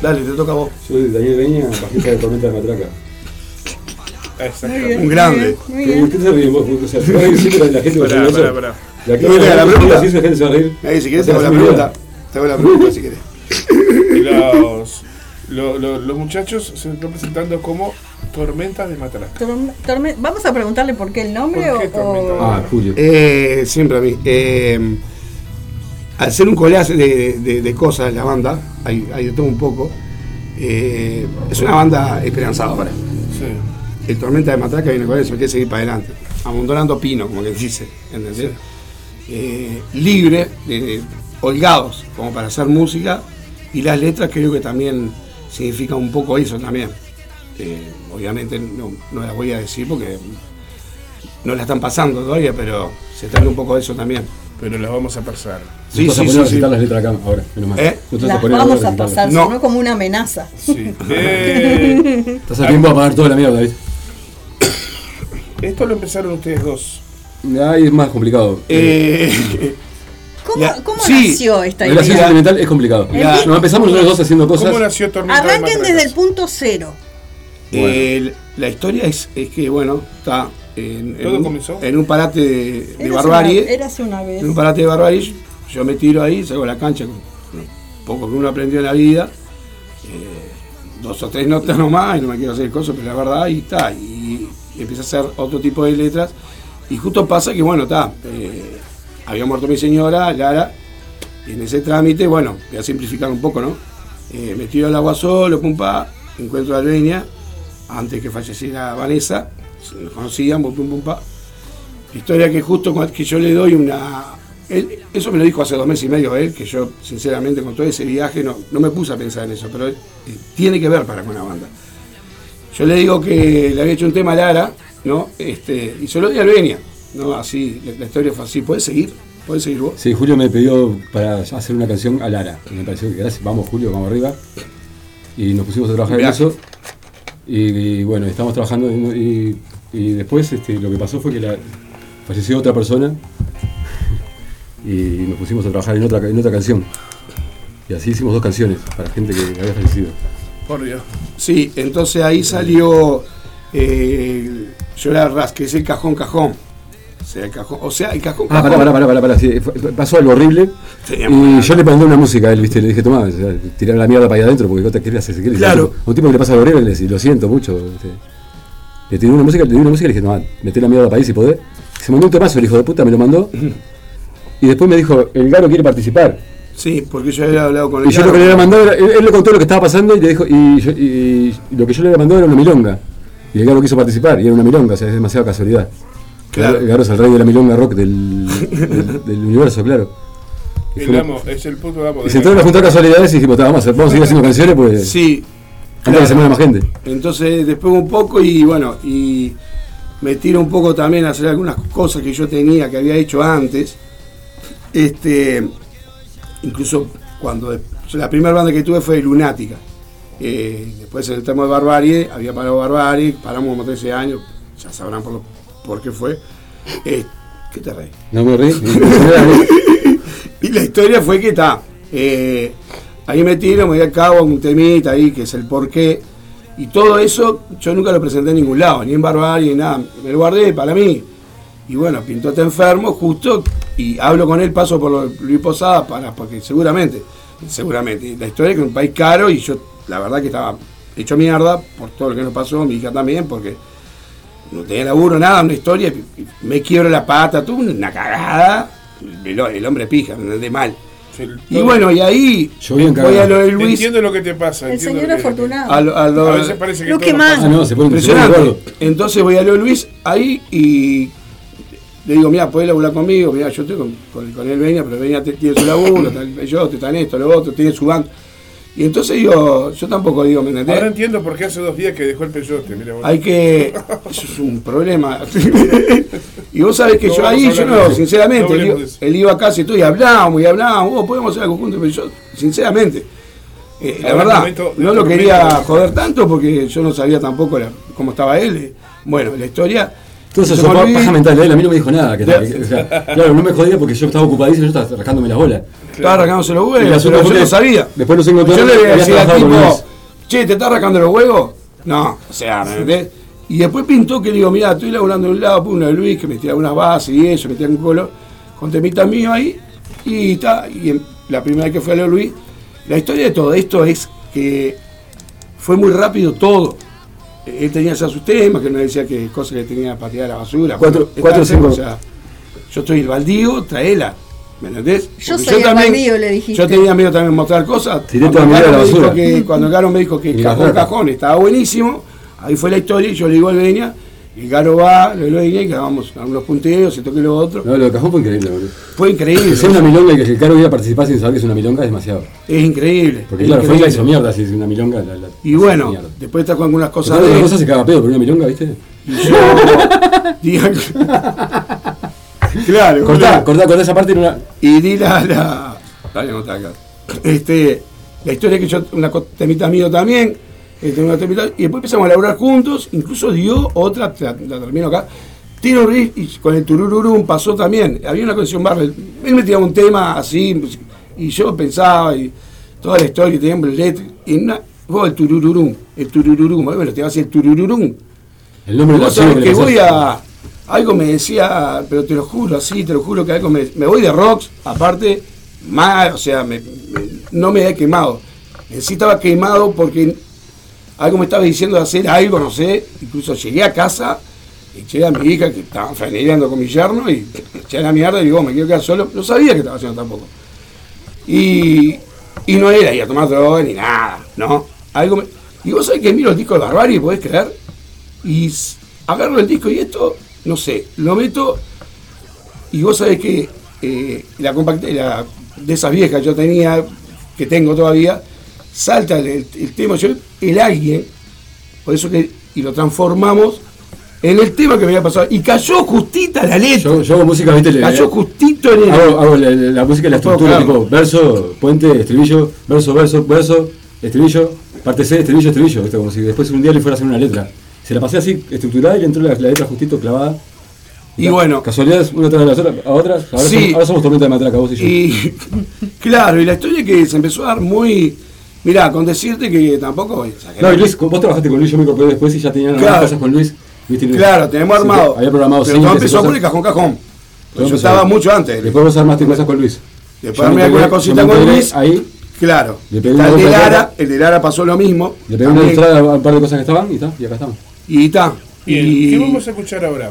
Speaker 6: Dale, te toca a vos.
Speaker 3: Soy Daniel Beña, bajista de Tormenta de Matraca.
Speaker 1: Exactamente.
Speaker 6: Un grande.
Speaker 2: Muy
Speaker 3: ¿Por
Speaker 2: bien.
Speaker 3: qué te vos? O sea, la gente
Speaker 1: Pará,
Speaker 3: cuando
Speaker 1: pará,
Speaker 3: eso.
Speaker 1: pará.
Speaker 3: La que
Speaker 6: pregunta.
Speaker 3: Si la gente se va a reír.
Speaker 6: Ahí, si querés,
Speaker 3: O
Speaker 6: te hago la pregunta. Te hago la pregunta si querés.
Speaker 1: Y los, lo- lo- los muchachos se están presentando como Tormenta de Matraca.
Speaker 2: Torme- torme- Vamos a preguntarle por qué el nombre
Speaker 1: ¿Por qué
Speaker 2: o-.
Speaker 3: Ah, Julio.
Speaker 6: Eh, siempre a mí. Eh, al ser un collage de, de- de cosas la banda, hay, hay de todo un poco. eh, es una banda esperanzadora.
Speaker 1: Sí.
Speaker 6: El Tormenta de Matraca viene con eso, hay que seguir para adelante. Abandonando pino, como que dice. ¿entendés? Eh, libre, eh, holgados, como para hacer música. Y las letras creo que también significan un poco eso también. Eh, obviamente no, no las voy a decir porque no la están pasando todavía, pero se trata un poco de eso también.
Speaker 1: Pero las vamos a pasar.
Speaker 6: Sí,
Speaker 3: Nos
Speaker 6: sí,
Speaker 3: poner
Speaker 6: sí,
Speaker 3: a
Speaker 6: sí.
Speaker 3: recitar las letras acá ahora, menos.
Speaker 6: ¿Eh?
Speaker 2: Las vamos a pasar,
Speaker 6: No.
Speaker 2: como una amenaza.
Speaker 1: Sí. Eh,
Speaker 3: Estás a tiempo a pagar toda la mierda, ¿viste?
Speaker 1: esto lo empezaron ustedes dos.
Speaker 3: Ahí es más complicado.
Speaker 6: Eh,
Speaker 2: ¿Cómo,
Speaker 6: La-
Speaker 2: cómo
Speaker 6: sí.
Speaker 2: nació esta
Speaker 3: La relación
Speaker 2: idea?
Speaker 3: sentimental es complicado.
Speaker 6: La-
Speaker 3: No, empezamos nosotros dos haciendo
Speaker 1: ¿Cómo
Speaker 3: cosas.
Speaker 1: nació Tormenta de
Speaker 2: Arranquen desde el punto cero.
Speaker 6: Eh, la historia es, es que, bueno, está en, en
Speaker 1: ¿Todo
Speaker 6: un,
Speaker 1: comenzó?
Speaker 6: en un parate de, de barbarie.
Speaker 2: una- una vez.
Speaker 6: En un parate de barbarie, yo me tiro ahí, salgo a la cancha con con poco que uno aprendió en la vida. eh, dos o tres notas nomás, y no me quiero hacer cosas, pero la verdad ahí está. Y, y empecé a hacer otro tipo de letras. Y justo pasa que, bueno, está. eh, había muerto mi señora, Lara, y en ese trámite, bueno, voy a simplificar un poco, ¿no? Eh, me tiro al agua solo, pum pa, encuentro a Albeña, antes que falleciera Vanessa, nos conocíamos, pum pum pa. Historia que justo que yo le doy una. él- eso me lo dijo hace dos meses y medio él, que yo, sinceramente, con todo ese viaje no, no me puse a pensar en eso, pero eh, tiene que ver para con la banda. Yo le digo que le había hecho un tema a Lara, ¿no? Este, y se lo di a Albenia, ¿no? Así, la, la historia fue así. ¿Puedes seguir? ¿Puedes seguir vos?
Speaker 3: Sí, Julio me pidió para hacer una canción a Lara. Me pareció que gracias, vamos Julio, vamos arriba. Y nos pusimos a trabajar en eso. Y, y bueno, estamos trabajando y, y después este, lo que pasó fue que la, falleció otra persona y nos pusimos a trabajar en otra, en otra canción. Y así hicimos dos canciones para gente que había fallecido.
Speaker 1: Por Dios.
Speaker 6: Sí, entonces ahí salió eh, Llorar Ras, que es el cajón cajón. O sea, el cajón, o sea, el cajón
Speaker 3: Ah, pará, pará, pará, pará, pará, sí, pasó algo horrible. Y yo le mandé una música a él, ¿viste? Le dije, tomá, tirar la mierda para allá adentro porque no te querías hacer quieres.
Speaker 6: Claro.
Speaker 3: Un tipo que le pasa algo horrible, le decía, lo siento mucho. ¿viste? Le tiré una música, le di una música y le dije, tomá, meté la mierda para ahí si podés. Se mandó un temazo, el hijo de puta, me lo mandó. Y después me dijo, el Garo quiere participar.
Speaker 6: Sí, porque yo había hablado con el
Speaker 3: Y yo lo que le había mandado, era- él, él le contó lo que estaba pasando y le dijo, y, yo- y- y lo que yo le había mandado era una milonga. Y el Garo quiso participar, y era una milonga, o sea, es demasiada casualidad.
Speaker 6: Claro.
Speaker 3: Es el rey de la milonga rock del, del, del universo, claro. Y
Speaker 1: El
Speaker 3: fue-
Speaker 1: amo, es el puto amo.
Speaker 3: y se entraron a juntar casualidades y dijimos, "Ta, vamos a, hacer- vamos a seguir haciendo canciones, pues
Speaker 6: Sí.
Speaker 3: antes que se mueva más gente.
Speaker 6: Entonces después un poco y bueno, y me tiro un poco también a hacer algunas cosas que yo tenía, que había hecho antes. Este, incluso cuando la primera banda que tuve fue Lunática. Eh, después en el tema de Barbarie, había parado Barbarie, paramos como 13 años, ya sabrán por, lo- por qué fue. Eh, ¿Qué te reís?
Speaker 3: No me reí.
Speaker 6: Y la historia fue que está. eh, ahí me tiro, me voy a cabo un temita ahí, que es el porqué. Y todo eso yo nunca lo presenté en ningún lado, ni en Barbarie, ni nada. Me lo guardé para mí. Y bueno, pintó este enfermo justo y hablo con él, paso por Luis Posada, para, porque seguramente, seguramente, la historia es que es un país caro y yo la verdad que estaba hecho mierda por todo lo que nos pasó, mi hija también, porque no tenía laburo, nada, una historia, me quiebro la pata, tuve una cagada, el, el hombre pija, me entendés mal. Y bueno, y ahí
Speaker 3: Yo
Speaker 6: voy a lo de Luis,
Speaker 1: Entiendo lo que te pasa.
Speaker 2: El señor
Speaker 1: que-
Speaker 2: afortunado.
Speaker 6: a lo- a lo-
Speaker 1: A veces parece que
Speaker 2: Lo que más.
Speaker 3: Ah, no, se
Speaker 6: Impresionante. Entonces voy a lo de Luis ahí y le digo, mira, podés laburar conmigo, mira, yo estoy con, con, con él Veña, pero Veña te- tiene su laburo, tal, yo, te están esto, lo otro, tiene su banco. Y entonces digo, yo tampoco digo, ¿me entendés?
Speaker 1: Ahora entiendo por qué hace dos días que dejó el peyote. Mira vos.
Speaker 6: Hay que. Eso es un problema. y vos sabés que
Speaker 1: No
Speaker 6: yo ahí, yo no, sinceramente,
Speaker 1: No
Speaker 6: él, iba- él casa y todo y hablábamos y hablábamos, vos podemos hacer algo juntos, pero yo, sinceramente, eh, la verdad,
Speaker 1: momento-
Speaker 6: no lo quería joder tanto porque yo no sabía tampoco la- cómo estaba él. Bueno, la historia.
Speaker 3: Entonces,
Speaker 6: yo
Speaker 3: paja mental él, a mí no me dijo nada. Que, o sea, claro, no me jodía porque yo estaba ocupadísimo, yo estaba rascándome las bolas.
Speaker 6: Estaba arrancándose los huevos, pero
Speaker 3: fue
Speaker 6: yo no sabía.
Speaker 3: Después nos encontramos.
Speaker 6: Yo le voy a decir al tipo, che, ¿te estás arrancando los huevos? No, o sea, ¿me entendés? Y después pintó que le digo, mira, estoy laburando de un lado, pum, uno de Luis, que me tira unas bases y eso, me tira un colo, con temitas míos ahí, y está, y en- la primera vez que fui a de Luis, la historia de todo esto es que fue muy rápido todo. Él tenía ya sus temas, que me decía que cosas que tenía para tirar a la basura.
Speaker 3: Cuatro-
Speaker 6: Bueno,
Speaker 3: cuatro cinco.
Speaker 6: o sea, yo estoy el baldío, traela. ¿Me entendés?
Speaker 2: Yo soy el baldío, le dijiste.
Speaker 6: Yo tenía miedo también de mostrar cosas.
Speaker 3: Tiré
Speaker 6: Cuando
Speaker 3: toda mi vida a la
Speaker 6: Caro me dijo
Speaker 3: basura.
Speaker 6: que- Cuando Garo me dijo que
Speaker 3: las
Speaker 6: Cajón. Cajón estaba buenísimo, ahí fue la historia y yo le digo al Veña, y Garo va, a Veña y grabamos algunos punteos, se toque lo otro.
Speaker 3: No, lo de cajón fue increíble, boludo.
Speaker 6: Fue increíble.
Speaker 3: Que sea una milonga y que el caro iba a participar sin saber que es una milonga es demasiado.
Speaker 6: Es increíble.
Speaker 3: Porque
Speaker 6: es
Speaker 3: claro, fue la hizo mierda si es una milonga. La, la-
Speaker 6: Y bueno,
Speaker 3: mierda.
Speaker 6: después está con algunas cosas
Speaker 3: Porque
Speaker 6: de
Speaker 3: otra cosa se caga pedo, pero una milonga, ¿viste?
Speaker 6: y yo, diga- claro,
Speaker 3: Cortá, cortá, cortá esa parte y no la.
Speaker 6: Y di la. la dale, anotá acá. Este, la historia que yo, una temita mío también, este, una y después empezamos a laburar juntos, incluso dio otra, la, la termino acá. Tiro Riff y con el turururum pasó también. Había una conexión barra. Él me tiraba un tema así, y yo pensaba, y toda la historia, tenía un letra, y una, vos el turururum, el turururum, bueno, te va a decir el turururum.
Speaker 3: El nombre de la
Speaker 6: que voy a. Algo me decía, pero te lo juro, así, te lo juro que algo me. Me voy de rocks, aparte, mal, o sea, me- me- no me he quemado. En sí estaba quemado porque algo me estaba diciendo de hacer algo, no sé. Incluso llegué a casa, eché a mi hija que estaba faneando con mi yerno y eché a la mierda y digo, me quiero quedar solo. No sabía que estaba haciendo tampoco. Y, y no era ir a tomar droga ni nada, ¿no? Algo me- y vos sabés que miro el disco de Barbarie, ¿podés creer? Y agarro el disco y esto, no sé, lo meto y vos sabés que eh, la compacta la, de esas viejas yo tenía, que tengo todavía, salta el, tema, yo, el alguien, por eso que, y lo transformamos en el tema que me había pasado, y cayó justita la letra,
Speaker 3: Yo, yo hago música, ¿viste?
Speaker 6: Cayó justito en el...
Speaker 3: Hago, hago la, la música y la estructura
Speaker 6: creerlo.
Speaker 3: tipo verso, puente, estribillo, verso, verso, verso, estribillo, parte C, estribillo, estribillo. ¿viste? Como si después un día le fuera a hacer una letra. Se la pasé así, estructurada y le entró la, la letra justito clavada.
Speaker 6: Y bueno.
Speaker 3: Casualidades, una tras de las otras, a otras. Ahora,
Speaker 6: Sí.
Speaker 3: somos, ahora somos tormenta de matraca, vos y yo.
Speaker 6: Y claro, y la historia que se empezó a dar muy... Mirá, con decirte que tampoco...
Speaker 3: No, y Luis, vos trabajaste con Luis, yo me incorporé después y ya tenían algunas
Speaker 6: Claro.
Speaker 3: cosas con Luis. ¿viste?
Speaker 6: Claro, tenemos
Speaker 3: Sí,
Speaker 6: armado.
Speaker 3: había programado
Speaker 6: pero todo empezó por el cajón cajón. Yo estaba
Speaker 3: ahí.
Speaker 6: mucho antes.
Speaker 3: Después vos armaste cosas con Luis.
Speaker 6: Después armé
Speaker 3: me
Speaker 6: alguna cosita con Luis.
Speaker 3: Ahí,
Speaker 6: Claro.
Speaker 3: Le pegué una
Speaker 6: el de Lara, el de Lara pasó lo mismo.
Speaker 3: le pegué una ilustrada a un par de cosas que estaban y está, y acá estamos.
Speaker 6: Y está.
Speaker 1: Bien,
Speaker 6: Y
Speaker 1: ¿qué vamos a escuchar ahora?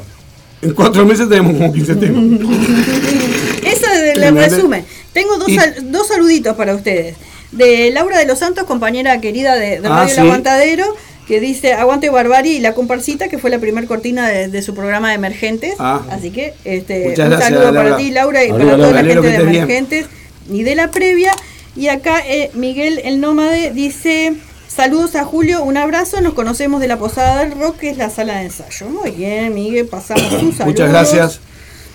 Speaker 6: en cuatro meses tenemos como 15 temas.
Speaker 2: Eso es el resumen. Tengo dos,
Speaker 6: Y-
Speaker 2: sal- dos saluditos para ustedes. De Laura de los Santos, compañera querida de, de
Speaker 6: Ah,
Speaker 2: Radio El
Speaker 6: sí.
Speaker 2: Aguantadero, que dice Aguante Barbarie y la comparsita, que fue la primer cortina de, de su programa de Emergentes.
Speaker 6: Ah.
Speaker 2: Así que este, un
Speaker 6: gracias,
Speaker 2: saludo para
Speaker 6: Laura.
Speaker 2: ti, Laura, y
Speaker 3: Arriba,
Speaker 2: para toda
Speaker 3: Laura.
Speaker 2: la gente de
Speaker 6: estés bien.
Speaker 2: Emergentes y de la previa. Y acá eh, Miguel el Nómade dice. Saludos a Julio, un abrazo, nos conocemos de la Posada del Rock, que es la sala de ensayo. Muy bien, Miguel, pasamos un saludo.
Speaker 6: Muchas gracias.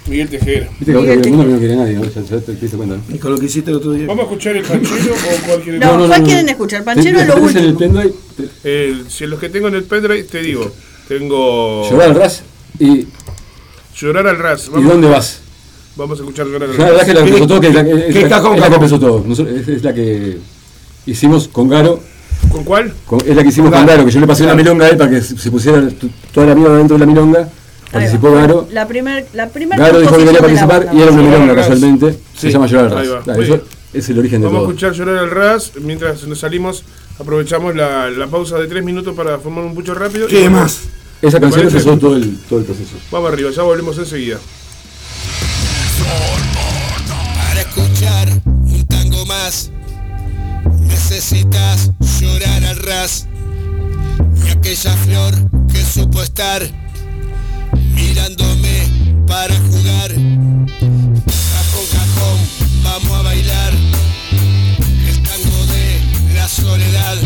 Speaker 1: Miguel Tejera.
Speaker 3: Viste que
Speaker 2: Miguel,
Speaker 3: el mundo no quiere nadie, ¿no? Ya, ya te diste cuenta. ¿no?
Speaker 6: Y con lo que hiciste el otro día.
Speaker 1: ¿Vamos a escuchar el panchero o cualquier
Speaker 2: No, ¿cuál quieren escuchar? Panchero es lo
Speaker 3: ¿Tenés en el
Speaker 2: último.
Speaker 3: pendrive?
Speaker 1: El, si los que tengo en el pendrive, te digo, tengo
Speaker 3: Llorar al ras y,
Speaker 1: Llorar al Ras.
Speaker 3: ¿y dónde vas?
Speaker 1: vamos a escuchar Llorar al
Speaker 3: La verdad
Speaker 1: Ras.
Speaker 3: que la que empezó todo, que es la, es
Speaker 6: ¿Qué
Speaker 3: la-
Speaker 6: cajón,
Speaker 3: es la que empezó todo. Nosotros- es, es la que hicimos con Garo,
Speaker 1: ¿Con cuál?
Speaker 3: con- es la que hicimos
Speaker 6: Con Garo.
Speaker 3: Que yo le pasé una milonga a él para que se pusiera toda la mierda dentro de la milonga. Participó. Garo.
Speaker 2: La primer, la primer
Speaker 3: Garo dijo que quería participar y era una milonga casualmente.
Speaker 1: Sí.
Speaker 3: Se llama Llorar al Ras. Claro, eso es el origen de
Speaker 1: Vamos a
Speaker 3: todo.
Speaker 1: escuchar Llorar al Ras. Mientras nos salimos, aprovechamos la, la pausa de tres minutos para formar un pucho rápido.
Speaker 6: ¿Qué
Speaker 1: Y
Speaker 6: más?
Speaker 3: Esa canción empezó todo el, todo el proceso.
Speaker 1: Vamos arriba, ya volvemos enseguida.
Speaker 8: Para escuchar un tango más necesitas llorar al ras y aquella flor que supo estar mirándome para jugar. Cajón cajón vamos a bailar. El tango de la soledad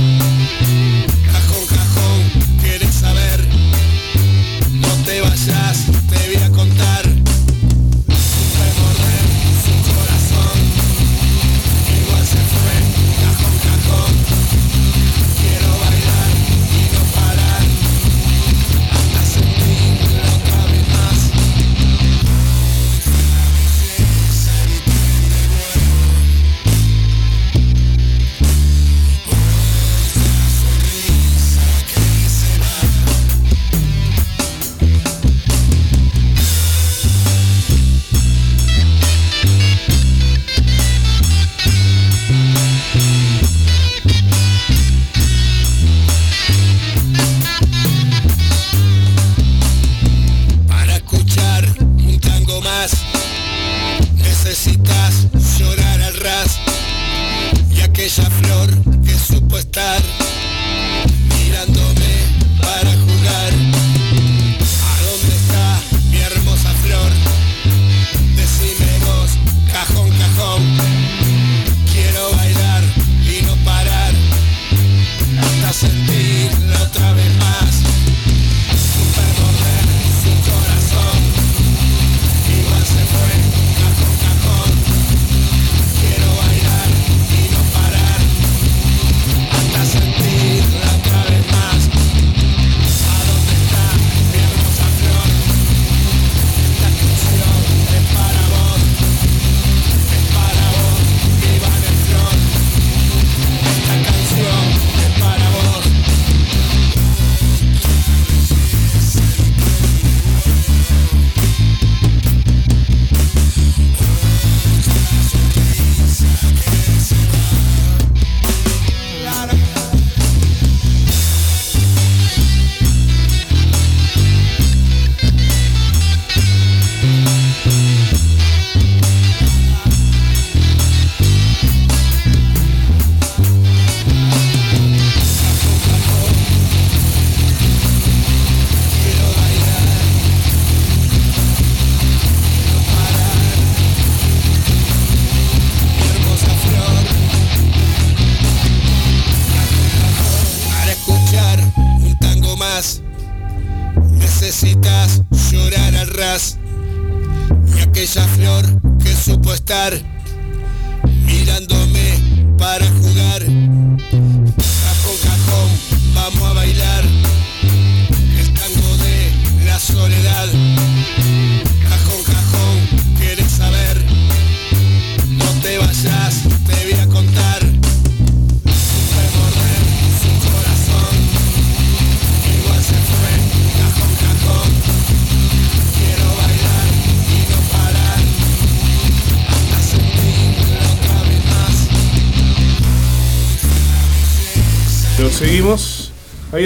Speaker 8: que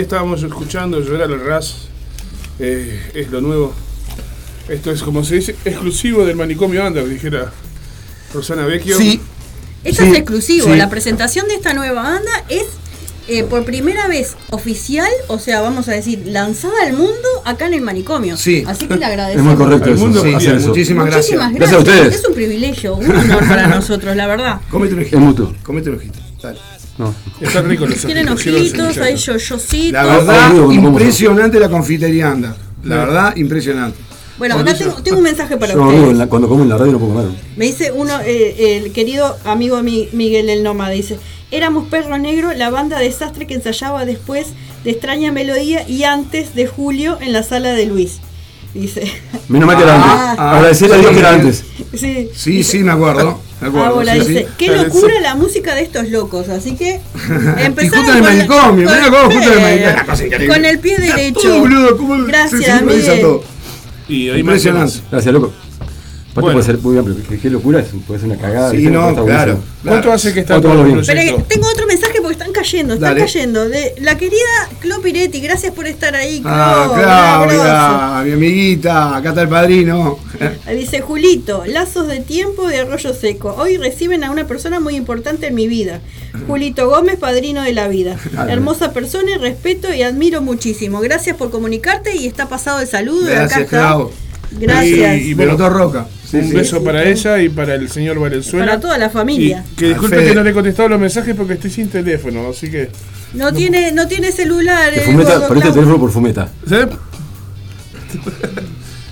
Speaker 1: estábamos escuchando Llorar al Ras. Eh, es lo nuevo. Esto es como se dice, exclusivo del manicomio Under, dijera Rosana Vecchio.
Speaker 6: Sí,
Speaker 2: Esto
Speaker 6: Sí,
Speaker 2: es exclusivo.
Speaker 6: sí.
Speaker 2: La presentación de esta nueva banda es eh, por primera vez oficial, o sea, vamos a decir, lanzada al mundo acá en el manicomio.
Speaker 6: Sí.
Speaker 2: Así que le
Speaker 3: Es
Speaker 2: agradecemos.
Speaker 3: muy correcto
Speaker 1: Al
Speaker 3: eso.
Speaker 1: mundo
Speaker 6: Sí,
Speaker 3: hacer eso.
Speaker 6: muchísimas gracias.
Speaker 2: Muchísimas
Speaker 3: Gracias a ustedes.
Speaker 2: Es un privilegio, un honor para nosotros, la verdad.
Speaker 6: Comete un ojito.
Speaker 3: Es.
Speaker 6: Comete un ojito. Dale.
Speaker 3: No.
Speaker 1: Están ricos los
Speaker 2: Tienen
Speaker 1: ojitos,
Speaker 2: hay yoyositos.
Speaker 6: La verdad,
Speaker 3: digo, ¿cómo vamos a-
Speaker 6: impresionante la confitería anda. La verdad, impresionante.
Speaker 2: Bueno, acá tengo, tengo un mensaje para
Speaker 3: Yo
Speaker 2: ustedes.
Speaker 3: la- cuando como en la radio no puedo comer.
Speaker 2: Me dice uno, eh, el querido amigo Mi- Miguel el Nómada, dice, éramos Perro Negro, la banda desastre que ensayaba después de Extraña Melodía y antes de Julio en la sala de Luis. Dice,
Speaker 3: Menos mal que era
Speaker 6: Ah,
Speaker 3: antes.
Speaker 6: ah,
Speaker 3: Agradecerle a Dios que era antes.
Speaker 2: sí.
Speaker 6: Sí, sí, me acuerdo. Me acuerdo.
Speaker 2: Ahora
Speaker 6: sí,
Speaker 2: dice,
Speaker 6: sí.
Speaker 2: qué locura la música de estos locos, así que
Speaker 6: el
Speaker 2: con-
Speaker 6: manicomio,
Speaker 2: con-
Speaker 6: mirá cómo justo en el.
Speaker 2: Con el pie derecho.
Speaker 6: todo, boludo, cómo se
Speaker 2: Gracias,
Speaker 6: sincroniza
Speaker 2: Miguel.
Speaker 6: todo.
Speaker 1: Y ahí
Speaker 6: Impresionante.
Speaker 3: Gracias, loco.
Speaker 1: Bueno.
Speaker 3: puede ser muy qué, qué locura es, puede ser una cagada.
Speaker 6: Sí, no, claro.
Speaker 1: ¿Cuánto hace que está todo.
Speaker 2: Pero tengo otro mensaje cayendo, están
Speaker 6: Dale.
Speaker 2: cayendo. De la querida Clo Piretti, gracias por estar ahí, Clo.
Speaker 6: Ah,
Speaker 2: un abrazo.
Speaker 6: Claudia, mi amiguita, acá está el padrino.
Speaker 2: Dice Julito, lazos de tiempo de arroyo seco. Hoy reciben a una persona muy importante en mi vida. Julito Gómez, padrino de la vida.
Speaker 3: Ah,
Speaker 2: Hermosa persona y respeto y admiro muchísimo. Gracias por comunicarte y está pasado el saludo. y acá
Speaker 6: Gracias,
Speaker 2: está.
Speaker 6: Clau.
Speaker 2: Gracias.
Speaker 1: Y-
Speaker 6: Y roca. Sí,
Speaker 1: un
Speaker 6: sí.
Speaker 1: beso para ella y para el señor Valenzuela.
Speaker 2: Para toda la familia.
Speaker 1: Y que disculpe que no le he contestado los mensajes porque estoy sin teléfono, así que.
Speaker 2: No tiene, no tiene celular. Eh,
Speaker 3: fumeta, el
Speaker 2: Clau.
Speaker 3: teléfono por fumeta.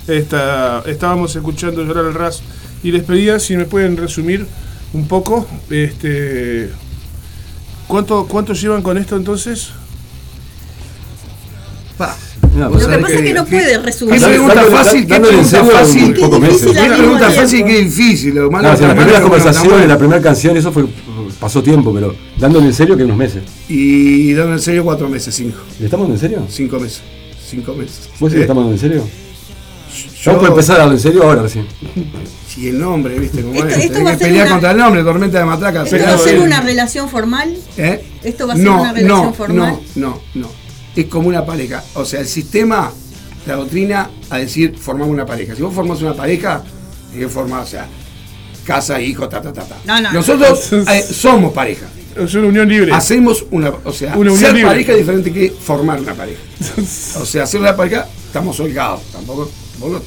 Speaker 1: Esta, estábamos escuchando llorar al ras y les pedía si me pueden resumir un poco. Este, ¿cuánto, ¿Cuánto llevan con esto entonces?
Speaker 6: Pa.
Speaker 3: Mira,
Speaker 2: Lo que pasa es que no puede resumir.
Speaker 6: Qué
Speaker 3: Dándole-
Speaker 6: pregunta
Speaker 3: dándole-
Speaker 6: fácil, qué
Speaker 3: dándole
Speaker 6: pregunta fácil. Una pregunta fácil y qué difícil. Lo malo
Speaker 3: No, si en
Speaker 6: que
Speaker 3: la primera
Speaker 6: no,
Speaker 3: conversación,
Speaker 6: no,
Speaker 3: en la primera canción, eso fue pasó tiempo, pero dándole en serio que unos meses.
Speaker 6: Y dando en serio cuatro meses, cinco.
Speaker 3: ¿Le estamos dando en serio?
Speaker 6: Cinco meses. Cinco meses.
Speaker 3: ¿Vos sí
Speaker 6: Eh,
Speaker 3: le estamos dando en serio?
Speaker 6: yo-
Speaker 3: Estamos por empezar a darlo en serio ahora recién.
Speaker 6: Si el nombre, viste, cómo
Speaker 2: Esto-
Speaker 6: es.
Speaker 2: esto
Speaker 6: Tenés
Speaker 2: va a
Speaker 6: que
Speaker 2: ser
Speaker 6: pelear
Speaker 2: una-
Speaker 6: contra el nombre, tormenta de matraca.
Speaker 2: ¿Esto va a ser una relación formal?
Speaker 6: ¿Eh?
Speaker 2: ¿Esto va a ser
Speaker 6: no,
Speaker 2: una relación
Speaker 6: no,
Speaker 2: formal?
Speaker 6: No, no, no. Es como una pareja. O sea, el sistema, la doctrina, a decir formamos una pareja. Si vos formás una pareja, tenés que formar, o sea, casa, hijo, ta, ta, ta, ta.
Speaker 2: No, no.
Speaker 6: Nosotros eh, somos pareja.
Speaker 1: Es una unión libre.
Speaker 6: Hacemos una, o sea,
Speaker 1: Una unión
Speaker 6: ser
Speaker 1: libre.
Speaker 6: pareja es diferente que formar una pareja. O sea, hacer una pareja, estamos holgados. Tampoco, tampoco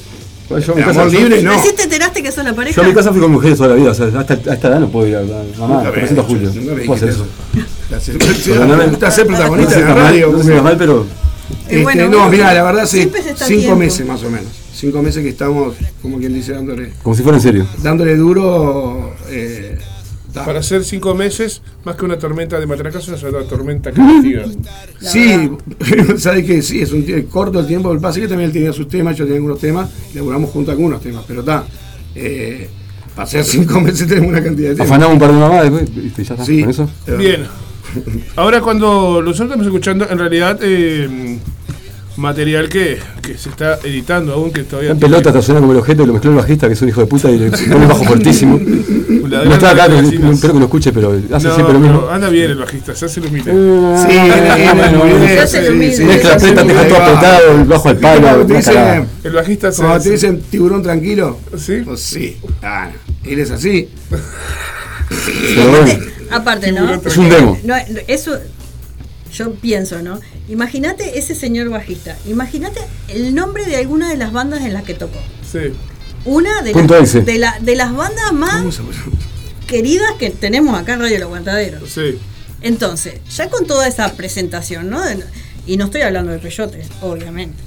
Speaker 3: Yo mi casa,
Speaker 6: amor libre no.
Speaker 2: ¿Recién te enteraste que sos la pareja?
Speaker 3: yo a mi casa fui con mujeres toda la vida, o sea, hasta, hasta edad no puedo ir a mamá,
Speaker 6: Nunca
Speaker 3: te
Speaker 6: me-
Speaker 3: presento a Julio.
Speaker 6: nunca me
Speaker 3: No puedo hacer eso.
Speaker 6: La
Speaker 3: no me-
Speaker 6: gusta ser
Speaker 3: No
Speaker 6: protagonista
Speaker 3: se
Speaker 6: de la
Speaker 3: mal,
Speaker 6: radio.
Speaker 3: no se mal, pero
Speaker 6: Este,
Speaker 2: bueno,
Speaker 6: no, mira, la verdad hace cinco
Speaker 2: tiempo.
Speaker 6: meses más o menos. Cinco meses que estamos, como quien dice, dándole,
Speaker 3: como si fuera en serio.
Speaker 6: dándole duro. eh.
Speaker 1: Para hacer cinco meses, más que una tormenta de matracas, es una tormenta creativa.
Speaker 6: Sí, sabes que sí, es un corto el tiempo. El pase que también él tenía sus temas, yo tenía algunos temas, y laburamos junto a algunos temas, pero está. Eh, para hacer cinco meses tenemos una cantidad de temas.
Speaker 3: Afanamos un par de mamás después, ¿viste? ya está,
Speaker 6: Sí,
Speaker 3: con eso.
Speaker 6: pero-
Speaker 1: Bien. Ahora cuando nosotros estamos escuchando, en realidad, eh, material que, que se está editando aún, que todavía...
Speaker 3: En pelota te suena como el objeto y lo mezcló el bajista, que es un hijo de puta, y le pone bajo fuertísimo.
Speaker 1: La
Speaker 3: No está acá, no, espero que lo escuche, pero hace
Speaker 1: No,
Speaker 3: siempre lo mismo.
Speaker 1: anda bien el bajista, se hace.
Speaker 6: Sí, viene muy bien,
Speaker 2: Se hace mismo.
Speaker 6: sí,
Speaker 3: Mezcla,
Speaker 6: sí,
Speaker 3: aprieta,
Speaker 6: sí,
Speaker 3: te todo apretado, el bajo al
Speaker 6: ¿Viste
Speaker 3: palo,
Speaker 1: El bajista se
Speaker 6: cuando te dicen tiburón tranquilo?
Speaker 1: ¿Sí?
Speaker 6: Pues sí. Ah, él es así.
Speaker 3: Pero bueno,
Speaker 2: Aparte, ¿no?
Speaker 3: es un demo.
Speaker 2: No, eso yo pienso, ¿no? Imagínate ese señor bajista. Imagínate el nombre de alguna de las bandas en las que tocó.
Speaker 1: Sí.
Speaker 2: Una de,
Speaker 3: Punto
Speaker 2: las, de, la- de las bandas más queridas que tenemos acá en Radio El Aguantadero.
Speaker 1: Sí.
Speaker 2: Entonces, ya con toda esa presentación, ¿no? De- y no estoy hablando de Peyote, obviamente.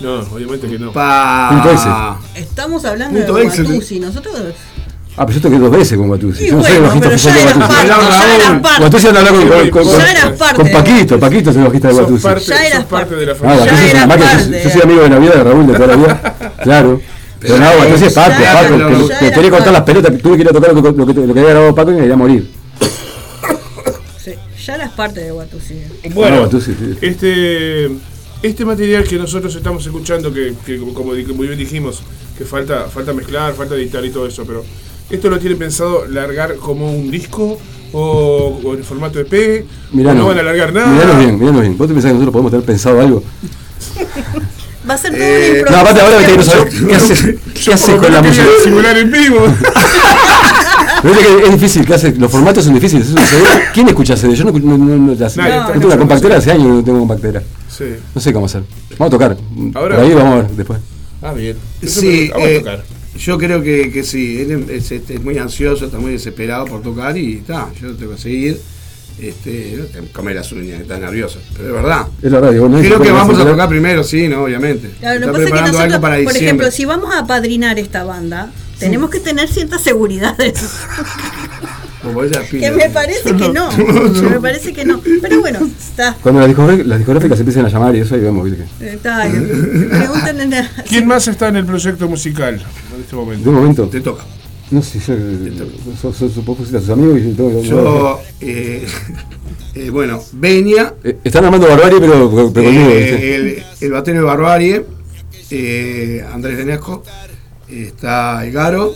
Speaker 1: No, obviamente que no.
Speaker 6: Pa-.
Speaker 2: Estamos hablando
Speaker 6: Punto
Speaker 2: de
Speaker 6: Exe.
Speaker 2: Guatusi. Nosotros.
Speaker 3: Ah, pero yo toqué dos veces con Guatusi.
Speaker 2: Y
Speaker 3: Yo no soy el bajista oficial de
Speaker 2: parte.
Speaker 3: Guatusi anda a hablar con, con, Paquito. Paquito es el bajista de
Speaker 1: parte,
Speaker 2: Ya eras
Speaker 1: parte de la
Speaker 3: Ah,
Speaker 1: familia.
Speaker 3: Guatusi es
Speaker 2: eras
Speaker 3: una máquina. Yo, soy amigo de la vida de Raúl de toda la vida. Claro. Pero no, Guatusi es Paco,
Speaker 2: Ya
Speaker 3: Paco.
Speaker 6: eras
Speaker 3: quería cortar las pelotas. Tuve que ir a tocar lo que, lo que, lo que había grabado Paco y me quería morir.
Speaker 2: Sí, ya eras parte de Guatusi.
Speaker 1: Bueno,
Speaker 3: No, Guatusi, sí.
Speaker 1: este, este material que nosotros estamos escuchando, que, que como, como muy bien dijimos, que falta, falta mezclar, falta editar y todo eso, pero ¿esto lo tienen pensado largar como un disco o, o en formato EP?
Speaker 3: Mirá,
Speaker 1: ¿O no van a largar nada?
Speaker 3: Miranos bien, miranos bien. ¿Vos te pensás que nosotros podemos tener pensado algo?
Speaker 2: Va a ser todo
Speaker 6: Eh,
Speaker 2: una
Speaker 3: No, aparte ahora me tengo que saber qué haces, qué haces
Speaker 1: Como
Speaker 3: con la música.
Speaker 1: simular en vivo.
Speaker 3: Pero es que es difícil, que hace, los formatos son difíciles. ¿Quién escucha CD? Yo no, escucho- no, no, no, las-
Speaker 1: Nadie,
Speaker 3: yo
Speaker 1: no,
Speaker 3: tengo una compactera hace años que no tengo compactera.
Speaker 1: Sí.
Speaker 3: No sé cómo hacer. Vamos a tocar.
Speaker 1: Ahora-
Speaker 3: Por ahí vamos a ver después.
Speaker 1: Ah, bien. Eso
Speaker 6: Sí,
Speaker 1: vamos a
Speaker 6: eh,
Speaker 1: tocar.
Speaker 6: Yo creo que, que sí, él es, es- es muy ansioso, está muy desesperado por tocar y está, yo tengo que seguir. Este, no te comer las uñas, está nervioso, pero es verdad.
Speaker 3: Es la verdad, no
Speaker 6: Creo que vamos a tocar primero, sí, ¿no? Obviamente.
Speaker 2: Claro, lo
Speaker 6: está
Speaker 2: que pasa es que
Speaker 6: preparando
Speaker 2: nosotros,
Speaker 6: algo para
Speaker 2: por ejemplo, si vamos a apadrinar esta banda, tenemos que tener ciertas seguridades.
Speaker 6: Como ella
Speaker 2: Que me parece que no. Que me parece que no. Pero bueno, está.
Speaker 3: Cuando las discográficas, las discográficas empiecen a llamar y eso, ahí vemos,
Speaker 2: a-
Speaker 1: ¿Quién más está en el proyecto musical en este
Speaker 3: De
Speaker 1: momento?
Speaker 3: un momento.
Speaker 6: Te toca.
Speaker 3: No sé, yo. Sos sos- sos- vos pusiste a sus amigos y yo
Speaker 6: Yo, eh, eh, bueno, Benia,
Speaker 3: Eh, Están armando barbarie, pero, pero conmigo,
Speaker 6: eh, el, el batero de Barbarie, eh, Andrés Denesco, está el Garo,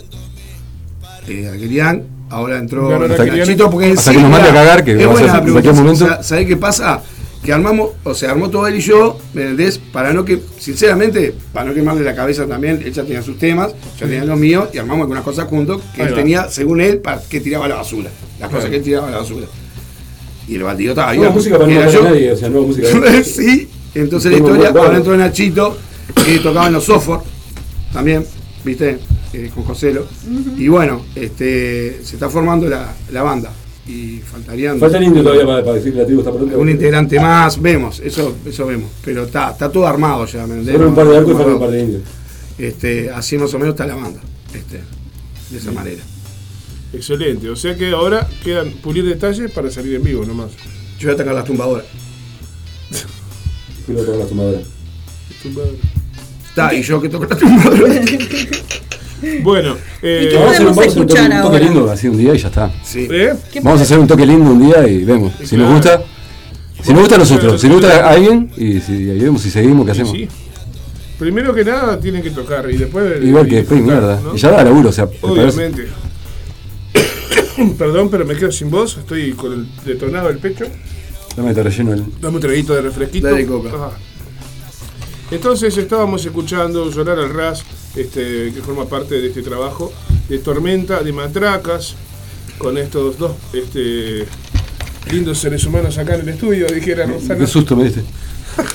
Speaker 6: eh, Aguilián, ahora entró
Speaker 1: Aguilián.
Speaker 6: Nachito, porque
Speaker 3: Hasta que nos mande a cagar, que
Speaker 6: es
Speaker 3: va a
Speaker 6: buena
Speaker 3: ser
Speaker 6: la
Speaker 3: en cualquier
Speaker 6: pregunta.
Speaker 3: momento.
Speaker 6: O sea, ¿Sabés qué pasa? Que armamos, o sea, armó todo él y yo, ¿me entendés? Para no que, sinceramente, para no quemarle la cabeza también, él ya tenía sus temas, yo tenía los míos, y armamos algunas cosas juntos que
Speaker 1: Ahí
Speaker 6: él
Speaker 1: va.
Speaker 6: tenía, según él, para que tiraba la basura. Las cosas que él tiraba la basura. Y el bandido estaba ahí.
Speaker 3: Música para no
Speaker 6: yo.
Speaker 3: nadie, o sea, nueva música.
Speaker 6: sí, entonces la historia, ahora entró Nachito, que tocaba en los software, también, viste, Eh, con Joselo. Y bueno, este se está formando la, la banda. Y faltarían
Speaker 3: Falta el indio todavía para, para decir la tribu está
Speaker 6: un integrante más, vemos, eso, eso vemos. Pero está, está todo armado ya, ¿me entendés?
Speaker 3: Un par de arcos y un par de indios.
Speaker 6: Este, así más o menos está la banda, este, de esa manera.
Speaker 1: Excelente. O sea que ahora quedan pulir detalles para salir en vivo nomás.
Speaker 6: Yo voy a tocar la tumbadora.
Speaker 3: Quiero tocar la tumbadora.
Speaker 6: Está, y yo que toco la tumbadora.
Speaker 1: Bueno, eh,
Speaker 2: ¿Y qué
Speaker 3: Vamos a hacer un,
Speaker 2: podemos
Speaker 3: vamos a hacer un toque, un lindo así un día y ya está.
Speaker 6: Sí.
Speaker 1: ¿eh?
Speaker 2: ¿Qué
Speaker 3: Vamos a hacer un toque lindo un día y vemos. Si nos gusta, si nos gusta a nosotros, si nos gusta a alguien, y si ahí vemos si seguimos, qué hacemos.
Speaker 1: sí. Primero que nada tienen que tocar y después.
Speaker 3: Igual que
Speaker 1: y
Speaker 3: después, mierda.
Speaker 1: ¿no?
Speaker 3: Y ya da laburo, o sea.
Speaker 1: Obviamente. Perdón, pero me quedo sin voz. Estoy con el detonado del pecho.
Speaker 3: Dame te relleno el.
Speaker 1: Dame un traguito de refresquito.
Speaker 6: Dale, coca.
Speaker 1: Entonces estábamos escuchando Llorar al Ras, este, que forma parte de este trabajo, de Tormenta, de Matracas, con estos dos este, lindos seres humanos acá en el estudio, dijera Rosana.
Speaker 3: Qué susto me diste.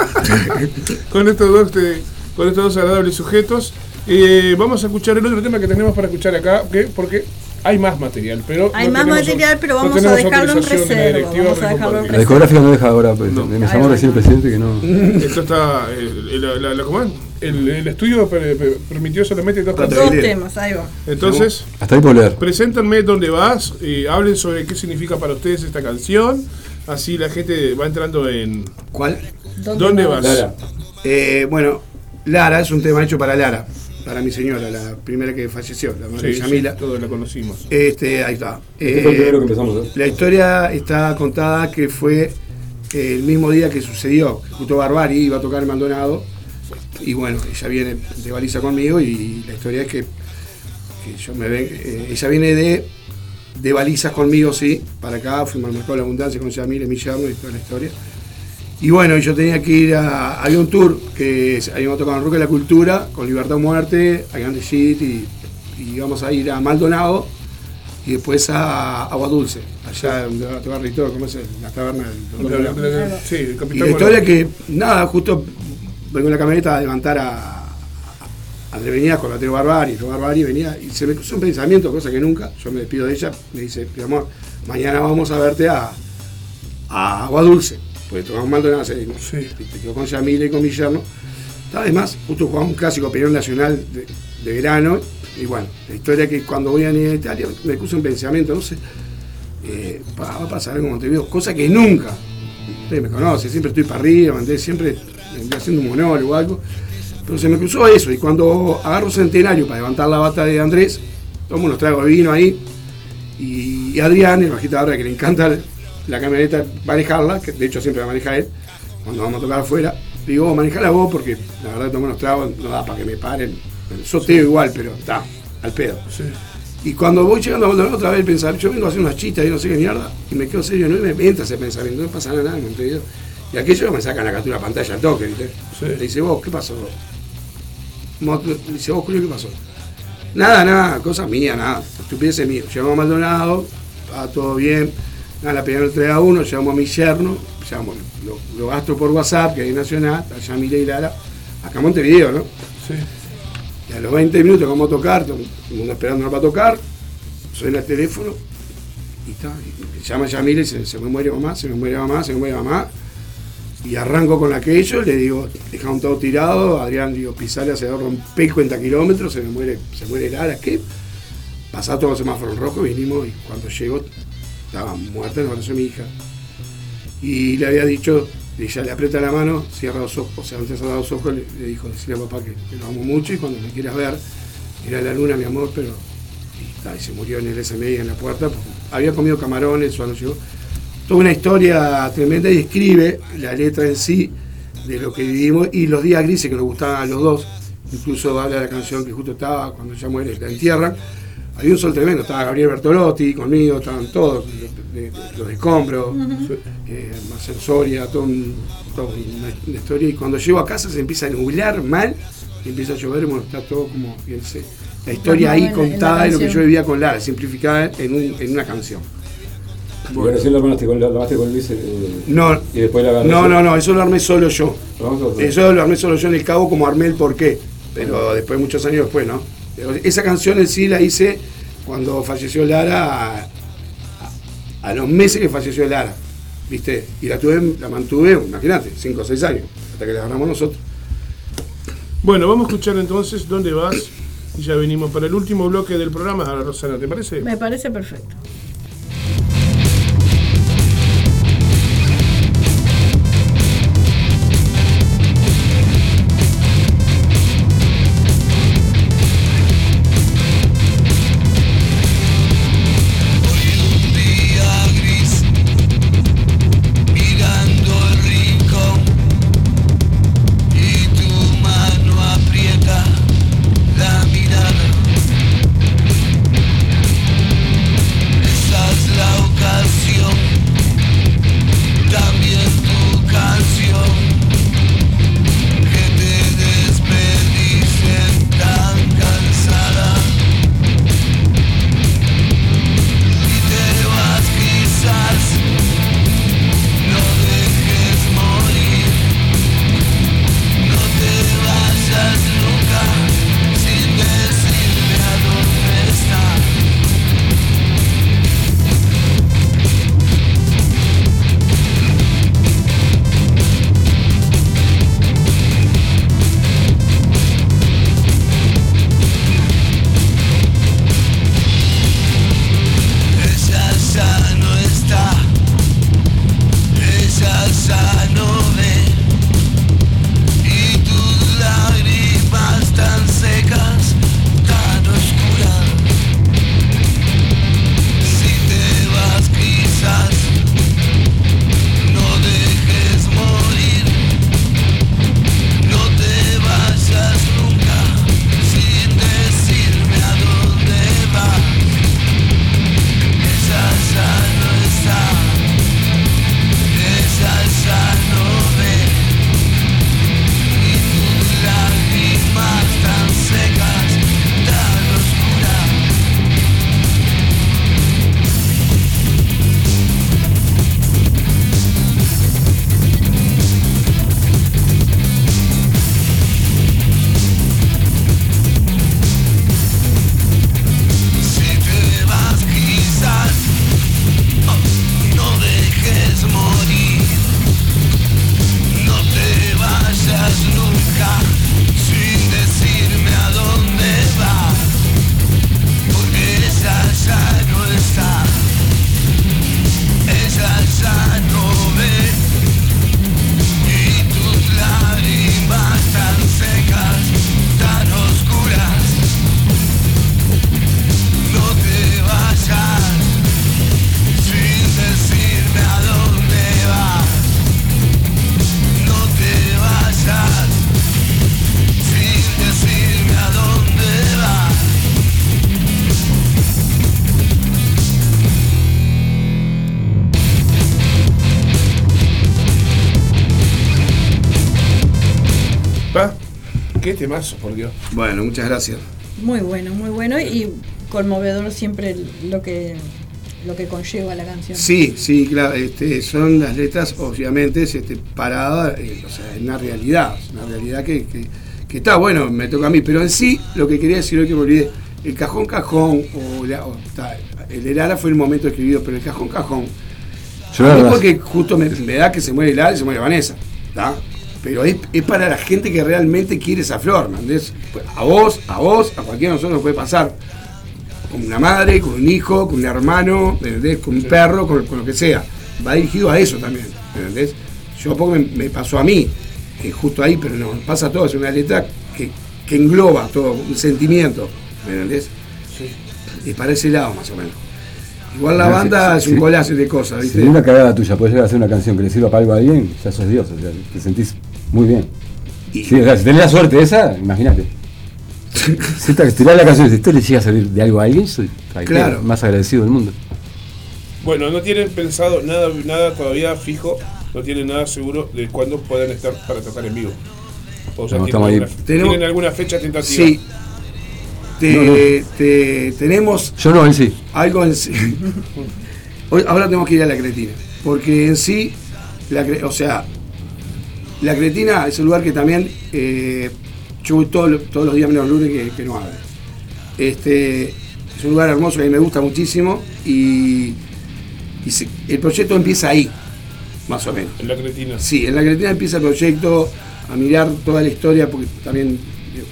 Speaker 1: con estos dos, este, con estos dos agradables sujetos. Eh, vamos a escuchar el otro tema que tenemos para escuchar acá, que porque hay más material, pero
Speaker 2: Hay
Speaker 1: no
Speaker 2: más
Speaker 1: tenemos-
Speaker 2: material, pero
Speaker 1: no
Speaker 2: vamos a dejarlo en reserva, vamos a dejarlo en.
Speaker 3: La discográfica no deja ahora, pues,
Speaker 1: No.
Speaker 3: me llamó recién el presidente que no.
Speaker 1: Esto está, eh, la- la- la- el, el estudio per- per- permitió solamente dos.
Speaker 2: Dos temas, ahí va.
Speaker 1: Entonces,
Speaker 3: Hasta ahí leer.
Speaker 1: preséntanme dónde vas, y hablen sobre qué significa para ustedes esta canción, así la gente va entrando en...
Speaker 6: ¿Cuál?
Speaker 1: ¿Dónde vas?
Speaker 3: Lara.
Speaker 6: Eh, bueno, Lara es un tema hecho para Lara, para mi señora, la primera que falleció, la madre
Speaker 1: Sí,
Speaker 6: Yamila.
Speaker 1: todos la conocimos.
Speaker 6: Este, ahí está.
Speaker 3: Este fue el
Speaker 6: Eh,
Speaker 3: primero que empezamos.
Speaker 6: La historia está contada que fue eh, el mismo día que sucedió. Justo Barbari iba a tocar el Maldonado. Y bueno, ella viene de baliza conmigo y la historia es que, que yo me ven, eh, ella viene de, de balizas conmigo, sí, para acá, fuimos al mercado de la abundancia con Yamil, mi yerno y toda la historia. Y bueno, yo tenía que ir a. Había un tour que habíamos tocado en Roque de la Cultura, con Libertad o Muerte, a Grande Shit, y, y íbamos a ir a Maldonado y después a Agua Dulce, allá donde va a tocar ¿cómo es? La taberna del.
Speaker 1: Sí, el
Speaker 6: Y
Speaker 1: capitán
Speaker 6: la historia que, nada, justo vengo en la camioneta a levantar a, André venía con Mateo Barbari, Mateo Barbari venía y se me cruzó un pensamiento, cosa que nunca, yo me despido de ella, me dice, mi amor, mañana vamos a verte a, a Agua Dulce, porque tocamos Maldonado,
Speaker 1: Sí.
Speaker 6: te quedó con Yamila y con yerno. Además, justo jugamos un clásico opinión nacional de, de verano, y bueno, la historia que cuando voy a Italia me cruzó un pensamiento, no sé, eh, va a pasar algo en Montevideo, cosa que nunca, usted me conoce, siempre estoy para arriba, siempre haciendo un monólogo o algo, pero se me cruzó eso, y cuando agarro centenario para levantar la bata de Andrés, tomo unos tragos de vino ahí, y, y Adrián, el bajista ahora que le encanta la camioneta manejarla, que de hecho siempre la maneja él, cuando vamos a tocar afuera, le digo, "Vos manejala vos porque la verdad tomo unos tragos, no da para que me paren, soteo igual, pero está, al pedo.
Speaker 1: Sí.
Speaker 6: Y cuando voy llegando a Maldonado otra vez pensar, yo vengo a hacer unas chistas y no sé qué mierda, y me quedo serio, no y me entra ese pensamiento, no pasa nada en Montevideo. Y aquello me sacan la captura de pantalla al toque, ¿viste?
Speaker 1: Sí.
Speaker 6: Le dice, vos, ¿qué pasó? Le dice, vos, Julio, ¿qué pasó? Nada, nada, cosas mías, nada. Estupideces mías. Llegamos a Maldonado, estaba todo bien. Nada, la pelearon 3 a 1, llegamos a mi yerno, llamamos, lo, lo gasto por WhatsApp, que hay nacional, allá Mire y Lara, acá Montevideo, ¿no?
Speaker 1: Sí.
Speaker 6: Y a los 20 minutos vamos a tocar, todo el mundo esperándonos para tocar, suena el teléfono y, está, y llama Yamile y dice, se me muere mamá, se me muere mamá, se me muere mamá. Y arranco con aquello, le digo, dejaron todo tirado, Adrián, digo, pisale acelerador, rompé 50 kilómetros, se me muere, se muere Lara, ¿qué? Pasaba todos los semáforos rojos, vinimos y cuando llegó estaba muerta en el de mi hija. Y le había dicho, ella le aprieta la mano, cierra los ojos, o sea, antes de cerrar los ojos, le, dijo, decirle a papá que, que lo amo mucho y cuando me quieras ver, era la luna, mi amor, pero. Y, se murió en el SMI en la puerta, había comido camarones, o algo. Toda una historia tremenda y escribe la letra en sí de lo que vivimos y los días grises que nos gustaban a los dos. Incluso habla de la canción que justo estaba cuando ella muere, la entierran. Había un sol tremendo, estaba Gabriel Bertolotti conmigo, estaban todos, los de escombros, eh, Marcelo Soria, todo un- toda una, una historia. Y cuando llego a casa se empieza a nublar mal y empieza a llover, bueno, está todo como, fíjense, la historia ahí contada de lo que yo vivía con Lara, simplificada en, un- en una canción.
Speaker 3: Y bueno, si lo armaste con, lo armaste con Luis. eh,
Speaker 6: No,
Speaker 3: y después la agarraste.
Speaker 6: no, no, no, eso lo armé solo yo. Eso lo armé solo yo en el cabo como armé el porqué, pero después, muchos años después, ¿no? Esa canción en sí la hice cuando falleció Lara, a, a- a los meses que falleció Lara, ¿viste? Y la, tuve, la mantuve, imagínate, 5 o 6 años, hasta que la agarramos nosotros.
Speaker 1: Bueno, vamos a escuchar entonces dónde vas. Y ya venimos para el último bloque del programa, a Rosana, ¿te parece?
Speaker 8: Me parece perfecto.
Speaker 1: Temazo, por Dios.
Speaker 6: Bueno, muchas gracias.
Speaker 2: Muy bueno, muy bueno y conmovedor siempre lo que lo que conlleva la canción.
Speaker 6: Sí, sí, claro, este, son las letras obviamente este, paradas eh, o sea, en una realidad, una realidad que, que- que está bueno, me toca a mí, pero en sí lo que quería decir hoy que me olvidé, el cajón cajón, o, la- o está, el de Lara fue el momento escribido, pero el cajón cajón, porque justo me, me da que se muere Lara y se muere Vanessa, ¿tá? Pero es, es para la gente que realmente quiere esa flor, ¿me entendés? A vos, a vos, a cualquiera de nosotros nos puede pasar, con una madre, con un hijo, con un hermano, ¿me entendés? Con un perro, con, con lo que sea. Va dirigido a eso también, ¿me entendés? Yo poco me, me pasó a mí, que justo ahí, pero no, pasa a todo, es una letra que, que engloba todo, un sentimiento, ¿me entendés? Y para ese lado más o menos. Igual la
Speaker 3: sí,
Speaker 6: banda
Speaker 3: sí,
Speaker 6: es un
Speaker 3: sí.
Speaker 6: collage de cosas,
Speaker 3: Si
Speaker 6: ¿viste?
Speaker 3: en una cagada tuya puedes llegar a hacer una canción que le sirva para algo a alguien, ya sos Dios, o sea, te sentís muy bien.
Speaker 6: Y-
Speaker 3: Sí, o sea, si tenés la suerte esa, imagínate. Si te tirás la canción y dices, esto le llega a servir de algo a alguien, soy el
Speaker 6: Claro.
Speaker 3: más agradecido del mundo.
Speaker 1: Bueno, no tienen pensado nada, nada todavía fijo, no tienen nada seguro de cuándo pueden estar para tocar en vivo. O sea,
Speaker 3: No,
Speaker 1: ¿tienen,
Speaker 3: estamos ahí.
Speaker 1: alguna,
Speaker 6: Tenemos-
Speaker 1: ¿tienen alguna fecha tentativa?
Speaker 6: Sí. Te,
Speaker 3: No, no.
Speaker 6: te- tenemos
Speaker 3: Yo no, él sí.
Speaker 6: algo en sí. Hoy- ahora tenemos que ir a la cretina. Porque en sí, la, o sea, la cretina es un lugar que también eh, yo voy todo todos los días menos lunes que, que no abre. Este, es un lugar hermoso que a mí me gusta muchísimo y, y se- el proyecto empieza ahí, más o menos.
Speaker 1: En la cretina.
Speaker 6: Sí, en la Cretina empieza el proyecto a mirar toda la historia, porque también digo,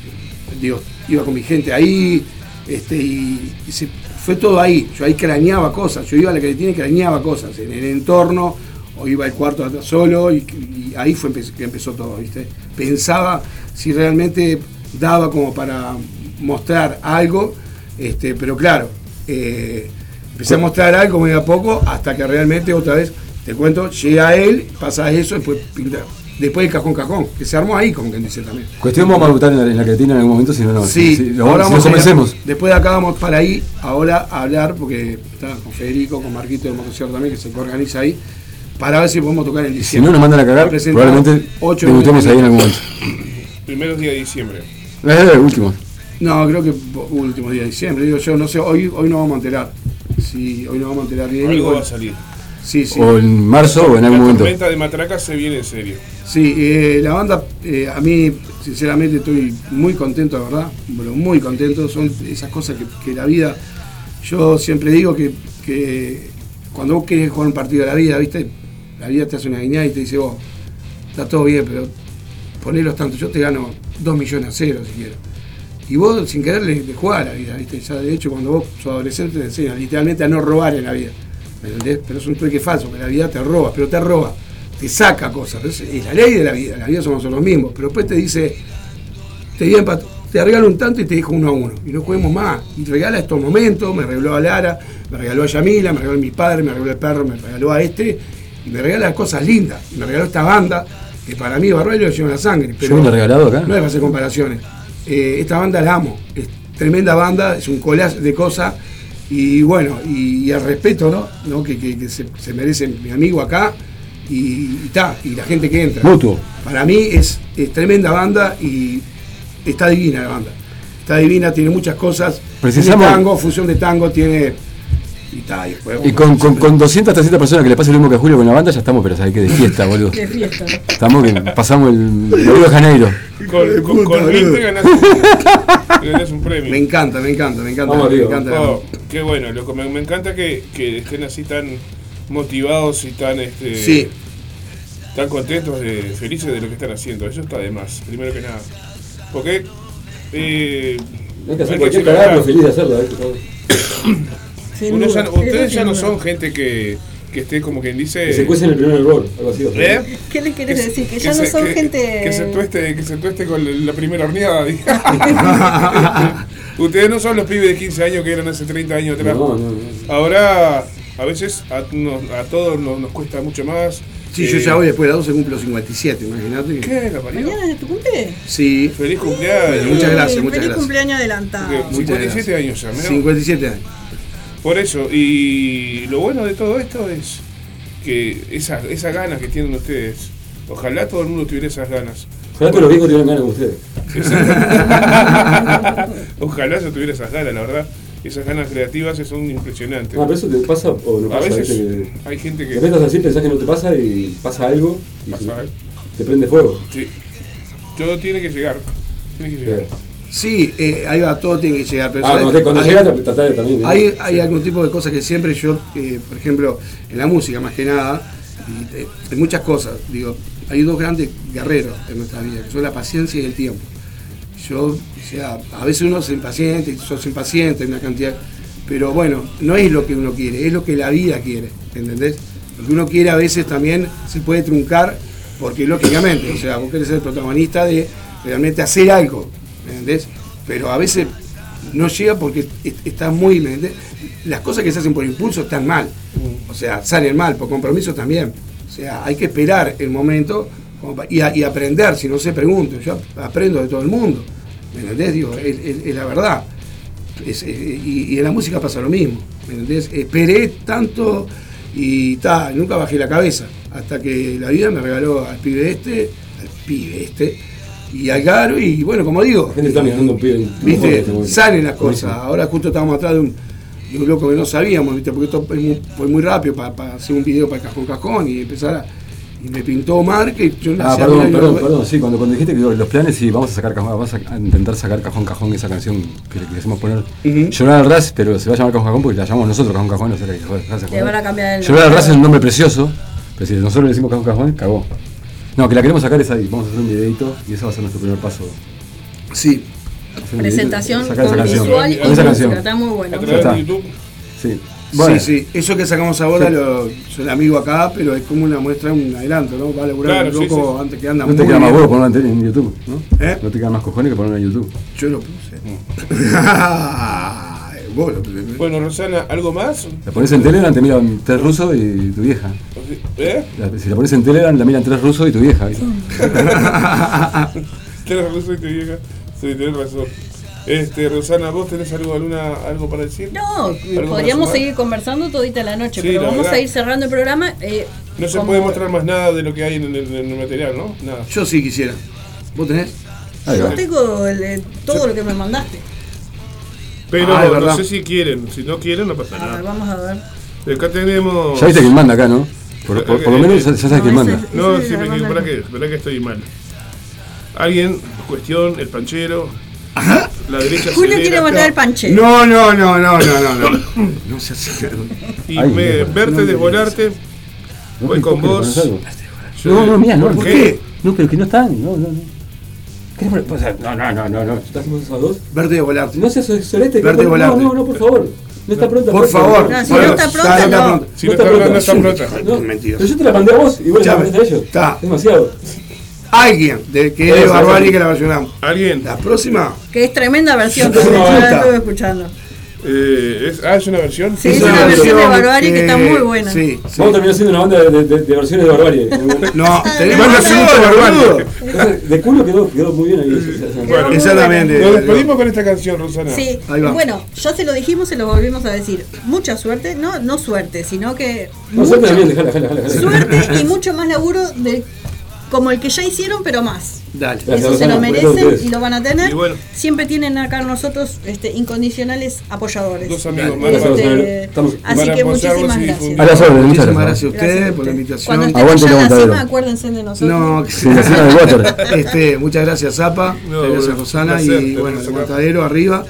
Speaker 6: digo, iba con mi gente ahí, este, y, y se- fue todo ahí. Yo ahí craneaba cosas, yo iba a la Cretina y craneaba cosas en el entorno, o iba al cuarto solo, y, y ahí fue que empezó todo, ¿viste? Pensaba si realmente daba como para mostrar algo, este, pero claro, eh, empecé a mostrar algo muy a poco hasta que realmente otra vez, te cuento, llega él, pasa eso, después pinta. Después el cajón cajón, que se armó ahí, como quien dice también.
Speaker 3: Cuestión vamos a debutar en la, en la cretina en algún momento, si no, no.
Speaker 6: Sí,
Speaker 3: si, lo,
Speaker 6: ahora
Speaker 3: si
Speaker 6: vamos a- después de acá vamos para ahí, ahora a hablar, porque está con Federico, con Marquito de Motocicleta también, que se organiza ahí, para ver si podemos tocar en
Speaker 3: Si
Speaker 6: diciembre.
Speaker 3: no nos mandan a cagar, probablemente
Speaker 6: ocho
Speaker 3: debutemos ahí en algún momento.
Speaker 1: Primeros días de diciembre.
Speaker 3: Eh, último.
Speaker 6: No, creo que últimos días de diciembre, digo yo, no sé, hoy, hoy no vamos a enterar. Sí, hoy no vamos a enterar bien.
Speaker 1: Algo va a salir.
Speaker 6: Sí, sí.
Speaker 3: O en marzo o en algún
Speaker 1: la
Speaker 3: momento.
Speaker 1: tormenta de matracas se viene en serio.
Speaker 6: Sí, eh, la banda, eh, a mí, sinceramente, estoy muy contento, la verdad. Bueno, muy contento. Son esas cosas que, que la vida. Yo siempre digo que, que cuando vos querés jugar un partido de la vida, ¿viste? La vida te hace una guiñada y te dice, vos, está todo bien, pero ponelos tanto. Yo te gano 2 millones a cero si quiero. Y vos, sin querer, le, le jugás a la vida, ¿viste? Ya, de hecho, cuando vos sos adolescente, te enseñan literalmente a no robar en la vida. ¿Me entendés? Pero es un truque falso, que la vida te roba, pero te roba, te saca cosas. Es, la ley de la vida, la vida somos nosotros mismos. Pero después te dice, te, di te regalo un tanto y te dejo uno a uno. Y no juguemos más. Y regala estos momentos, me regaló a Lara, me regaló a Yamila, me regaló a mi padre, me regaló al perro, me regaló a este. Y me regala cosas lindas. Y me regaló esta banda, que para mí Barruelo lleva la sangre. Pero
Speaker 3: Yo me he regalado acá.
Speaker 6: no es para hacer comparaciones. Eh, esta banda la amo. Es tremenda banda, es un collage de cosas. Y bueno, y, y el respeto, ¿no? ¿No? Que, que- que se, se merece mi amigo acá. Y está, y, la gente que entra.
Speaker 3: Mutuo.
Speaker 6: Para mí es, es tremenda banda y está divina la banda. Está divina, tiene muchas cosas.
Speaker 3: Precisamos-
Speaker 6: Tiene tango, fusión de tango, tiene. Y está, y después-
Speaker 3: Y con, con, con 200, 300 personas que le pase lo mismo que a Julio con la banda, ya estamos, pero sabes que de fiesta, boludo.
Speaker 2: De fiesta.
Speaker 3: Estamos que pasamos el Río de Janeiro.
Speaker 1: Con, con, con 20
Speaker 6: boludo.
Speaker 1: ganás un, ganás un premio.
Speaker 6: Me encanta, me encanta, me encanta.
Speaker 3: Vamos
Speaker 6: me encanta.
Speaker 1: Oh, qué bueno, loco. Me, me encanta que, que estén así tan motivados y tan este
Speaker 6: Sí.
Speaker 1: tan contentos, de, felices de lo que están haciendo. Eso está de más, primero que nada. Porque eh,
Speaker 3: Hay que hacer
Speaker 1: hay
Speaker 3: cualquier pero feliz de hacerlo. ¿eh?
Speaker 2: Sin
Speaker 1: Uno ya-
Speaker 2: duda.
Speaker 1: ustedes ya no son gente que, que esté como quien dice.
Speaker 3: Que se cuecen el primer error, algo así.
Speaker 1: ¿Eh?
Speaker 2: ¿Qué le querés
Speaker 1: se-
Speaker 2: decir? Que ya no son
Speaker 1: que-
Speaker 2: gente.
Speaker 1: Que se tueste, que se tueste con la primera horneada. Ustedes no son los pibes de 15 años que eran hace 30 años atrás.
Speaker 3: No, no, no.
Speaker 1: Ahora, a veces a, todos nos, nos cuesta mucho más.
Speaker 6: Sí, yo
Speaker 1: Eh,
Speaker 6: ya hoy después de las 12 cumplo 57, imagínate.
Speaker 1: ¿Qué? ¿La parió?
Speaker 2: ¿Mañana es tu cumple?
Speaker 6: Sí,
Speaker 1: Feliz cumpleaños.
Speaker 6: Bueno, muchas gracias, muchas
Speaker 2: Feliz
Speaker 6: gracias.
Speaker 2: cumpleaños adelantado.
Speaker 6: Muchas
Speaker 1: 57
Speaker 6: gracias.
Speaker 1: años ya, mirá.
Speaker 6: 57 años.
Speaker 1: Por eso, y lo bueno de todo esto es que esas esa ganas que tienen ustedes, ojalá todo el mundo tuviera esas ganas.
Speaker 3: Ojalá que los viejos tuvieran ganas como ustedes.
Speaker 1: Ojalá yo tuviera esas ganas, la verdad. Esas ganas creativas son impresionantes.
Speaker 3: Ah, pero eso te pasa o no
Speaker 1: A
Speaker 3: pasa.
Speaker 1: veces
Speaker 3: viste, que
Speaker 1: hay gente que.
Speaker 3: repente estás así, pensás que no te pasa y pasa algo y
Speaker 1: Pasa algo.
Speaker 3: te prende fuego.
Speaker 1: Sí. Todo tiene que llegar. Tiene que llegar.
Speaker 6: Sí, eh, ahí va, todo tiene que llegar. Pero
Speaker 3: Ah, cuando, cuando
Speaker 6: Hay-
Speaker 3: llegas, tratá de también. ¿no?
Speaker 6: Hay, hay algún tipo de cosas que siempre yo, eh, por ejemplo, en la música más que nada, y, eh, hay muchas cosas. Digo, hay dos grandes guerreros en nuestra vida, que son la paciencia y el tiempo. Yo, o sea, a veces uno se impaciente, sos impaciente en una cantidad, pero bueno, no es lo que uno quiere, es lo que la vida quiere, ¿entendés? Lo que uno quiere a veces también se puede truncar, porque lógicamente, o sea, vos querés ser el protagonista de realmente hacer algo, ¿me ¿entendés? Pero a veces no llega porque est- estás muy, ¿me entendés? Las cosas que se hacen por impulso están mal, o sea, salen mal, por compromiso también. O sea, hay que esperar el momento y, a- y aprender, si no se pregunto, yo aprendo de todo el mundo, ¿me entendés? Digo, es, es- es la verdad. Es, y, y en la música pasa lo mismo, ¿me entendés? Esperé tanto y ta, nunca bajé la cabeza, hasta que la vida me regaló al pibe este, al pibe este, y al Garo, y bueno, como digo,
Speaker 3: gente está mirando
Speaker 6: viste,
Speaker 3: este
Speaker 6: salen las cosas. Ahora justo estábamos atrás de un, de un loco que no sabíamos, viste, porque esto fue muy, fue muy rápido para hacer un video para Cajón Cajón y empezar a. Y me pintó Omar que yo no
Speaker 3: Ah, perdón,
Speaker 6: y no-
Speaker 3: perdón, perdón, sí, cuando, cuando dijiste que los planes y vamos a sacar cajón, vamos a intentar sacar cajón cajón esa canción que le quisimos poner.
Speaker 6: Ujú.
Speaker 3: Llorar al ras, pero se va a llamar cajón cajón porque la llamamos nosotros cajón cajón, no sé qué.
Speaker 2: el
Speaker 3: Llorar al
Speaker 2: nombre.
Speaker 3: ras es un nombre precioso, pero si nosotros le decimos cajón cajón, cagó. No, que la queremos sacar es ahí, vamos a hacer un videito y eso va a ser nuestro primer paso.
Speaker 6: Sí,
Speaker 2: Presentación
Speaker 3: esa
Speaker 2: con
Speaker 3: canción.
Speaker 2: visual y
Speaker 3: Con esa
Speaker 2: música,
Speaker 3: canción.
Speaker 2: está muy bueno.
Speaker 3: Está. Sí. Bueno,
Speaker 6: sí, sí. Eso que sacamos ahora, lo, soy el amigo acá, pero es como una muestra, un adelanto, ¿no? Va a laburar
Speaker 1: Claro,
Speaker 6: un
Speaker 1: sí,
Speaker 6: loco
Speaker 1: sí.
Speaker 6: antes que anda
Speaker 3: no te queda más huevo ponerlo en YouTube, ¿no?
Speaker 6: ¿Eh?
Speaker 3: No te queda más cojones que ponerlo en YouTube.
Speaker 6: Yo lo puse. Vos lo pusiste.
Speaker 1: Bueno, Rosana, ¿algo más?
Speaker 3: La pones en Telegram, te miran tres rusos y tu vieja.
Speaker 1: ¿Eh?
Speaker 3: La- Si la pones en Telegram, la miran tres rusos y tu vieja. ¿viste?
Speaker 1: Tienes razón, tu vieja. Sí, tenés razón. Este, Rosana, ¿vos tenés algo, alguna, algo para decir?
Speaker 2: No, podríamos seguir conversando todita la noche,
Speaker 1: Sí,
Speaker 2: pero
Speaker 1: la
Speaker 2: vamos
Speaker 1: verdad.
Speaker 2: a ir cerrando el programa. eh,
Speaker 1: No se
Speaker 2: como-
Speaker 1: puede mostrar más nada de lo que hay en el, en el material, ¿no? Nada.
Speaker 6: Yo sí quisiera. ¿Vos tenés?
Speaker 3: Ahí
Speaker 2: Yo
Speaker 3: va.
Speaker 2: tengo el- el- todo lo que me mandaste.
Speaker 1: Pero
Speaker 6: Ah,
Speaker 1: no sé si quieren. Si no quieren, no pasa
Speaker 2: A ver,
Speaker 1: nada.
Speaker 2: vamos a ver.
Speaker 1: Acá tenemos.
Speaker 3: Ya viste quién manda acá, ¿no? Por, por- por lo menos ya, ya sabes
Speaker 2: No,
Speaker 3: quién
Speaker 2: ese-
Speaker 3: manda.
Speaker 1: No, sí, me
Speaker 2: la
Speaker 1: equivoco.
Speaker 2: banda
Speaker 1: ¿Para qué? ¿Para que estoy mal? Alguien, cuestión, el panchero. La derecha
Speaker 2: Julio
Speaker 1: acelera,
Speaker 2: quiere mandar el panche.
Speaker 6: No, no, no, no, no, no, no. No se hace.
Speaker 1: Y
Speaker 3: Ay,
Speaker 1: me, verte,
Speaker 6: no
Speaker 1: desvolarte.
Speaker 3: ¿No?
Speaker 1: Voy con vos.
Speaker 3: No, no, mira, no.
Speaker 1: ¿Por
Speaker 3: ¿por
Speaker 1: qué?
Speaker 3: No, pero que no están. No, no, no. ¿Querés poner- o sea, No, no, no, no, no. ¿Estás dos?
Speaker 6: Verte de volarte.
Speaker 3: No seas solete.
Speaker 6: Verde
Speaker 3: no,
Speaker 6: volante.
Speaker 3: no, no, por favor. No está pronta.
Speaker 6: Por favor.
Speaker 2: No, si no está pronta, no.
Speaker 6: pronta.
Speaker 1: Si no está pronta, no está pronta.
Speaker 3: No,
Speaker 6: Mentiroso.
Speaker 3: pero yo te la mandé a vos y vos la mandaste a ellos.
Speaker 6: está.
Speaker 3: Es demasiado.
Speaker 6: Alguien de que es de Barbari que la versionamos.
Speaker 1: ¿Alguien?
Speaker 6: La próxima.
Speaker 2: Que es tremenda versión la estuve escuchando.
Speaker 1: Eh, es, ah, es una versión.
Speaker 2: Sí, es una versión de Barbari que está muy buena.
Speaker 6: Sí, sí.
Speaker 3: Vamos a terminar siendo una banda de, de- de versiones de barbarie.
Speaker 6: No, tenemos
Speaker 1: Banda
Speaker 6: que
Speaker 1: sonora,
Speaker 6: hacer
Speaker 1: Barbari.
Speaker 6: boludo.
Speaker 3: de culo quedó, quedó muy bien ahí.
Speaker 1: Bueno,
Speaker 6: Exactamente.
Speaker 1: Nos despedimos con esta canción, Rosana.
Speaker 2: Sí,
Speaker 6: Ahí va.
Speaker 2: bueno, ya se lo dijimos, se lo volvimos a decir. Mucha suerte, no, no suerte, sino que
Speaker 3: No,
Speaker 2: mucha
Speaker 3: suerte también, dejala, dejala, dejala.
Speaker 2: suerte y mucho más laburo de como el que ya hicieron, pero más.
Speaker 6: Dale.
Speaker 3: Gracias,
Speaker 2: Eso se lo merecen y lo van a tener.
Speaker 1: Bueno.
Speaker 2: Siempre tienen acá nosotros este, incondicionales apoyadores.
Speaker 1: Dos amigos
Speaker 6: Dale.
Speaker 1: más.
Speaker 2: Este,
Speaker 3: Estamos-
Speaker 2: así que muchísimas gracias.
Speaker 3: A las órdenes, muchas
Speaker 6: Muchísimas
Speaker 3: gracias.
Speaker 6: a ustedes por la invitación.
Speaker 2: Cuando estén
Speaker 3: Aguante
Speaker 2: allá acuérdense de nosotros.
Speaker 6: No, que
Speaker 3: water.
Speaker 6: este, muchas gracias Zapa,
Speaker 1: No,
Speaker 6: muchas gracias
Speaker 1: bueno,
Speaker 6: Rosana
Speaker 1: placer
Speaker 6: y bueno, el matadero arriba,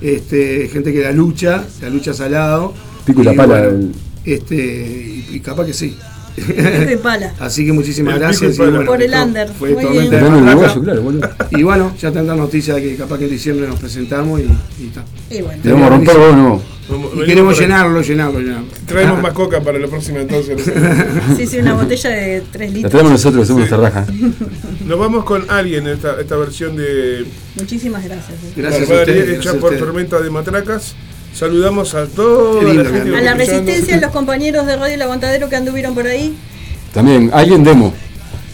Speaker 6: este, gente que la lucha, la lucha salado.
Speaker 3: Pico y la pala, el-
Speaker 6: este, y, y capaz que sí.
Speaker 2: Pico y pala.
Speaker 6: Así que muchísimas
Speaker 1: El y
Speaker 6: gracias.
Speaker 1: pala.
Speaker 6: bueno,
Speaker 2: Por el under,
Speaker 6: Fue
Speaker 2: muy
Speaker 6: totalmente raja.
Speaker 3: claro, boludo.
Speaker 6: Y bueno, ya tendrán noticias de que capaz que en diciembre nos presentamos y, y está.
Speaker 2: Y bueno.
Speaker 3: A romper vos, no.
Speaker 6: Y queremos llenarlo, llenarlo, llenarlo.
Speaker 1: Traemos más coca para la próxima entonces.
Speaker 2: Sí, sí, una botella de 3
Speaker 3: La
Speaker 2: litros.
Speaker 3: traemos nosotros, hacemos nuestra raja.
Speaker 1: Nos vamos con alguien esta, esta versión de
Speaker 2: Muchísimas gracias. eh.
Speaker 6: Gracias a ustedes.
Speaker 1: hecha
Speaker 6: gracias a
Speaker 1: por. Tormenta de Matracas. Saludamos a la
Speaker 6: que
Speaker 2: A la resistencia, los compañeros de Radio El Aguantadero que anduvieron por ahí.
Speaker 3: También, alguien demo.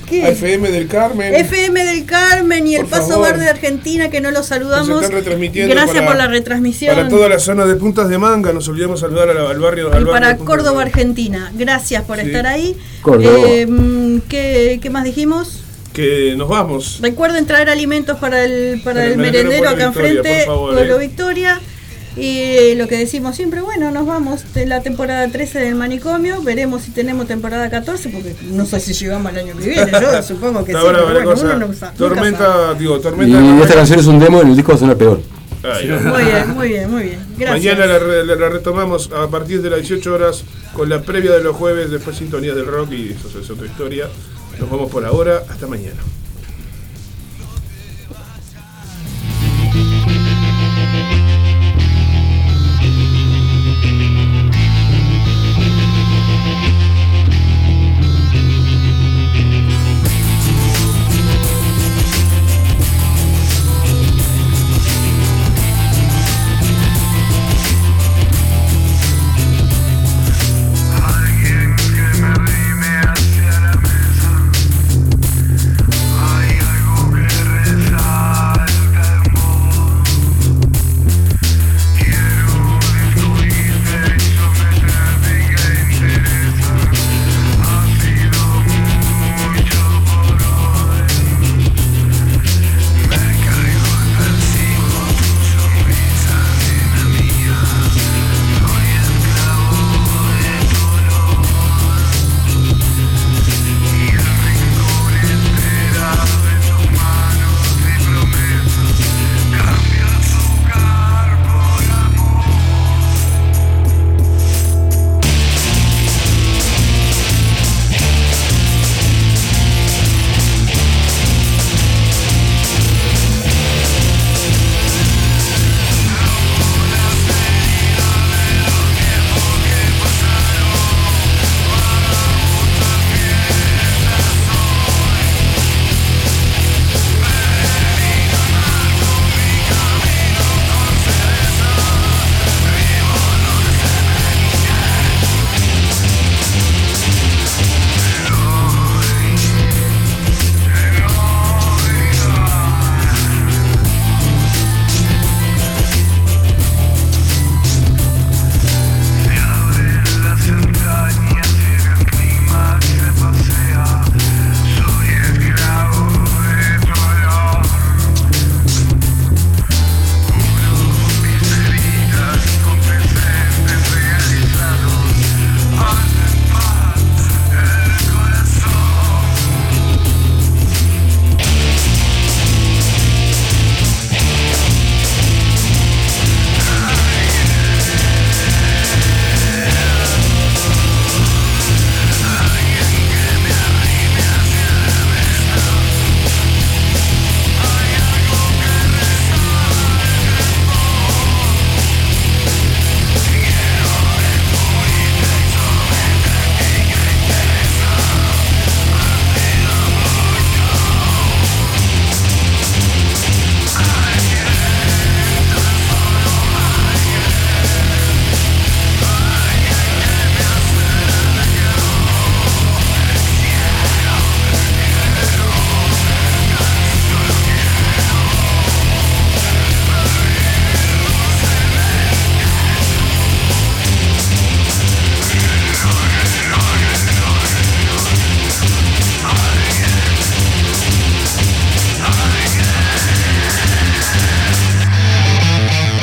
Speaker 2: ¿Qué?
Speaker 1: A FM del Carmen.
Speaker 2: FM del Carmen y el Paso
Speaker 1: favor.
Speaker 2: Verde de Argentina que no los saludamos.
Speaker 1: Nos están retransmitiendo
Speaker 2: Gracias
Speaker 1: para-
Speaker 2: por la retransmisión.
Speaker 1: Para toda la zona de Puntas de Manga, nos olvidamos saludar al, al barrio. al
Speaker 2: y
Speaker 1: barrio
Speaker 2: para Córdoba. Argentina. Gracias por
Speaker 1: Sí.
Speaker 2: estar ahí.
Speaker 3: Córdoba.
Speaker 2: Eh, ¿qué, qué más dijimos?
Speaker 1: que nos vamos.
Speaker 2: Recuerden traer alimentos para el, para
Speaker 1: Para
Speaker 2: el
Speaker 1: el merendero
Speaker 2: merendero acá
Speaker 1: Pueblo Victoria,
Speaker 2: enfrente,
Speaker 1: por favor,
Speaker 2: Pueblo
Speaker 1: eh.
Speaker 2: Victoria. Y lo que decimos siempre, bueno, nos vamos de la temporada 13 del manicomio, veremos si tenemos temporada 14, porque no sé si llegamos al año que viene, yo supongo que sí, pero bueno, uno no
Speaker 1: tormenta, digo,
Speaker 3: Y
Speaker 1: tormenta.
Speaker 3: esta canción es un demo, en el disco va a sonar peor.
Speaker 1: Ay.
Speaker 2: Muy bien, muy bien, muy bien. Gracias.
Speaker 1: Mañana la, re- la- la retomamos a partir de las 18 horas con la previa de los jueves, después sintonías del rock y eso es otra historia. Nos vamos por ahora, hasta mañana.